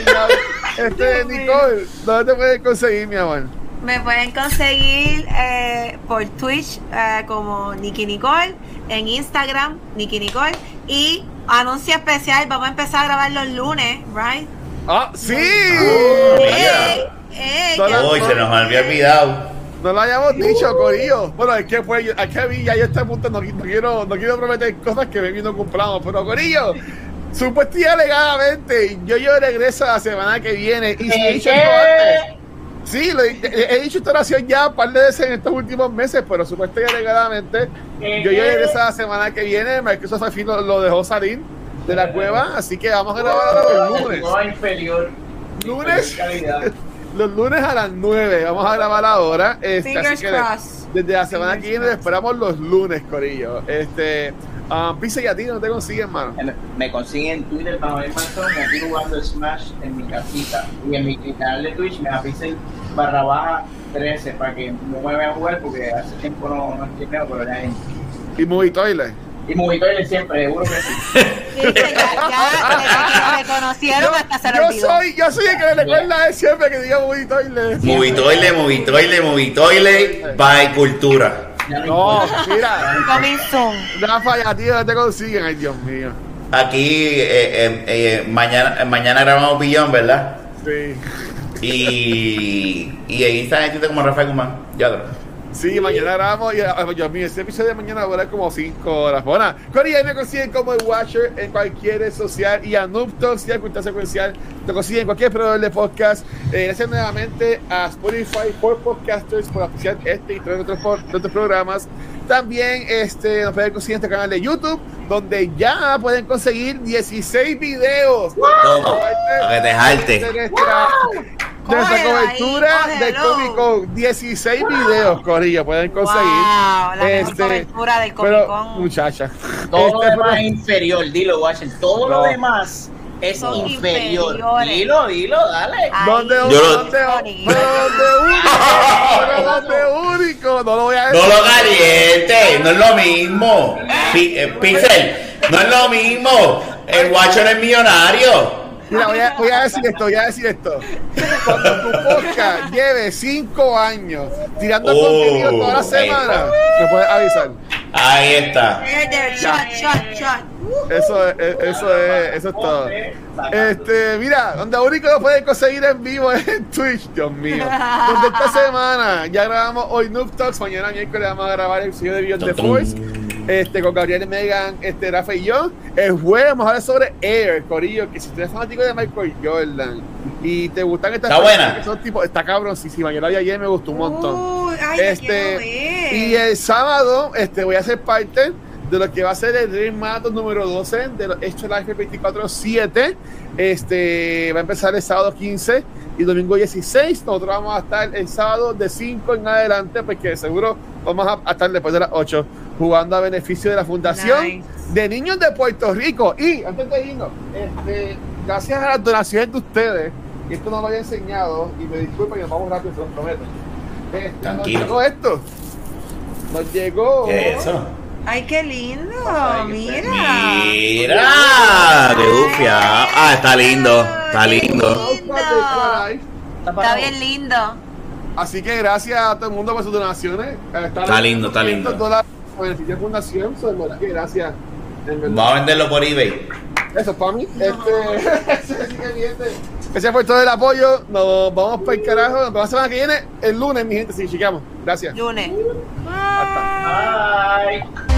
Este, Nicole, ¿dónde te puedes conseguir, mi amor? Me pueden conseguir eh, por Twitch eh, como Nikki Nicole, en Instagram Nikki Nicole y anuncio especial, vamos a empezar a grabar los lunes, right? ¡Ah, sí! mira. Eh, eh, Uy, se nos había olvidado. No lo hayamos dicho, Corillo. Bueno, es que pues, yo- es que mí ya yo estoy a punto, no, no quiero, no quiero prometer cosas que y no cumplamos, pero Corillo, supuestamente y alegadamente, yo yo regreso la semana que viene y si he dicho esto antes, sí, lo he, he- dicho esta oración ya un par de veces en estos últimos meses, pero supuestamente y alegadamente, yo yo regreso la semana que viene, Microsoft al fin lo, lo dejó salir de la cueva, así que vamos a grabar ahora los lunes. No inferior. lunes, Calidad. Los lunes a las 9 vamos a grabar ahora. Este, Fingers así que crossed. desde la semana Fingers que viene crossed. esperamos los lunes, Corillo. Este, um, Pisa y a ti no te consiguen, mano. Me- Me consiguen en Twitter para ver Manson y aquí jugando Smash en mi casita. Y en mi canal de Twitch me avisen barra baja 13 para que no me vean jugar porque hace tiempo no, no estoy pero ya hay. Y Movie Toilet. Y Movitoile siempre, seguro que sí. Dice, ya, ya, reconocieron hasta se yo soy, yo soy el que le recuerda a él siempre que diga Movie Toilet. Movitoile, movitoile, movitoile, by cultura. Ya no mira. Rafa y a ti no te consiguen, ay Dios mío. Aquí, eh, eh, eh, mañana, mañana grabamos Billón, ¿verdad? Sí. Y, y ahí está como Rafael Guzmán. Ya. Sí, mañana grabamos y ah, Dios mío, este episodio de mañana va a durar como 5 horas. Bueno, Cory, ahí me consiguen como el Watcher en cualquier red social y a Noob Talks y a Cultura Secuencial. Te consiguen en cualquier proveedor de podcast. Eh, gracias nuevamente a Spotify por Podcasters por oficiar este y por- nuestros programas. También este, nos pueden conseguir en este canal de YouTube, donde ya pueden conseguir 16 videos. Toma, para que te. De nuestra, ahí, cobertura de. Comic Con. 16 videos, Corillo, pueden conseguir. Wow, la mejor Este, cobertura del Comic Con. muchacha. Todo Este lo demás es inferior, dilo, Washington. Todo No. lo demás es Son inferior. inferiores. Dilo, dilo, dale. ¿Dónde, pero dónde único? Único? No lo voy a decir. No lo caliente, no es lo mismo. Pi- eh, Pixel, no es lo mismo. El Watcher es millonario. Mira, voy a, voy a decir esto, voy a decir esto. Cuando tu podcast lleve 5 años tirando Oh, contenido toda la semana, me puedes avisar. Ahí está. Murder, shot, shot, shot. Eso es, eso es, eso es todo. Este, mira, donde único lo pueden conseguir en vivo es en Twitch, Dios mío. Donde esta semana ya grabamos hoy Noob Talks, mañana miércoles vamos a grabar el episodio de Beyond the Force. Este, con Gabriel Megan, este, Rafa y yo. El jueves vamos a hablar sobre Air, Corillo, que si tú eres fanático de Michael Jordan y te gustan estas Está buena. que son tipo, está cabroncísima. Yo la vi ayer me gustó un montón. Uy, ay, Este, ver. y el sábado este, voy a ser parte de lo que va a ser el Dream Marathon número 12 de los Extra Life 24-7. Este, va a empezar el sábado 15 y domingo 16. Nosotros vamos a estar el sábado de 5 en adelante, porque seguro vamos a, a estar después de las 8 jugando a beneficio de la Fundación Nice. de Niños de Puerto Rico. Y antes de irnos, este, gracias a las donaciones de ustedes, y esto no lo había enseñado, y me disculpen que nos vamos rápido, se los prometo. Este, Tranquilo. Nos llegó esto. Nos llegó. ¿Qué es eso? Ay, qué lindo. Ay, Mira. Mira, qué bufia. Ah, está lindo, está lindo. Lindo. Está bien lindo. Así que gracias a todo el mundo por sus donaciones. Está lindo, está lindo. dólares beneficio de fundación. So, en verdad que gracias. Vamos a venderlo por eBay. Eso es para mí. Este, ese sí que viene. Gracias por todo el apoyo. Nos vamos para el carajo. Nos vemos la semana que viene, el lunes, mi gente. Sí, chicamos. Gracias. Lunes. Hasta. Bye.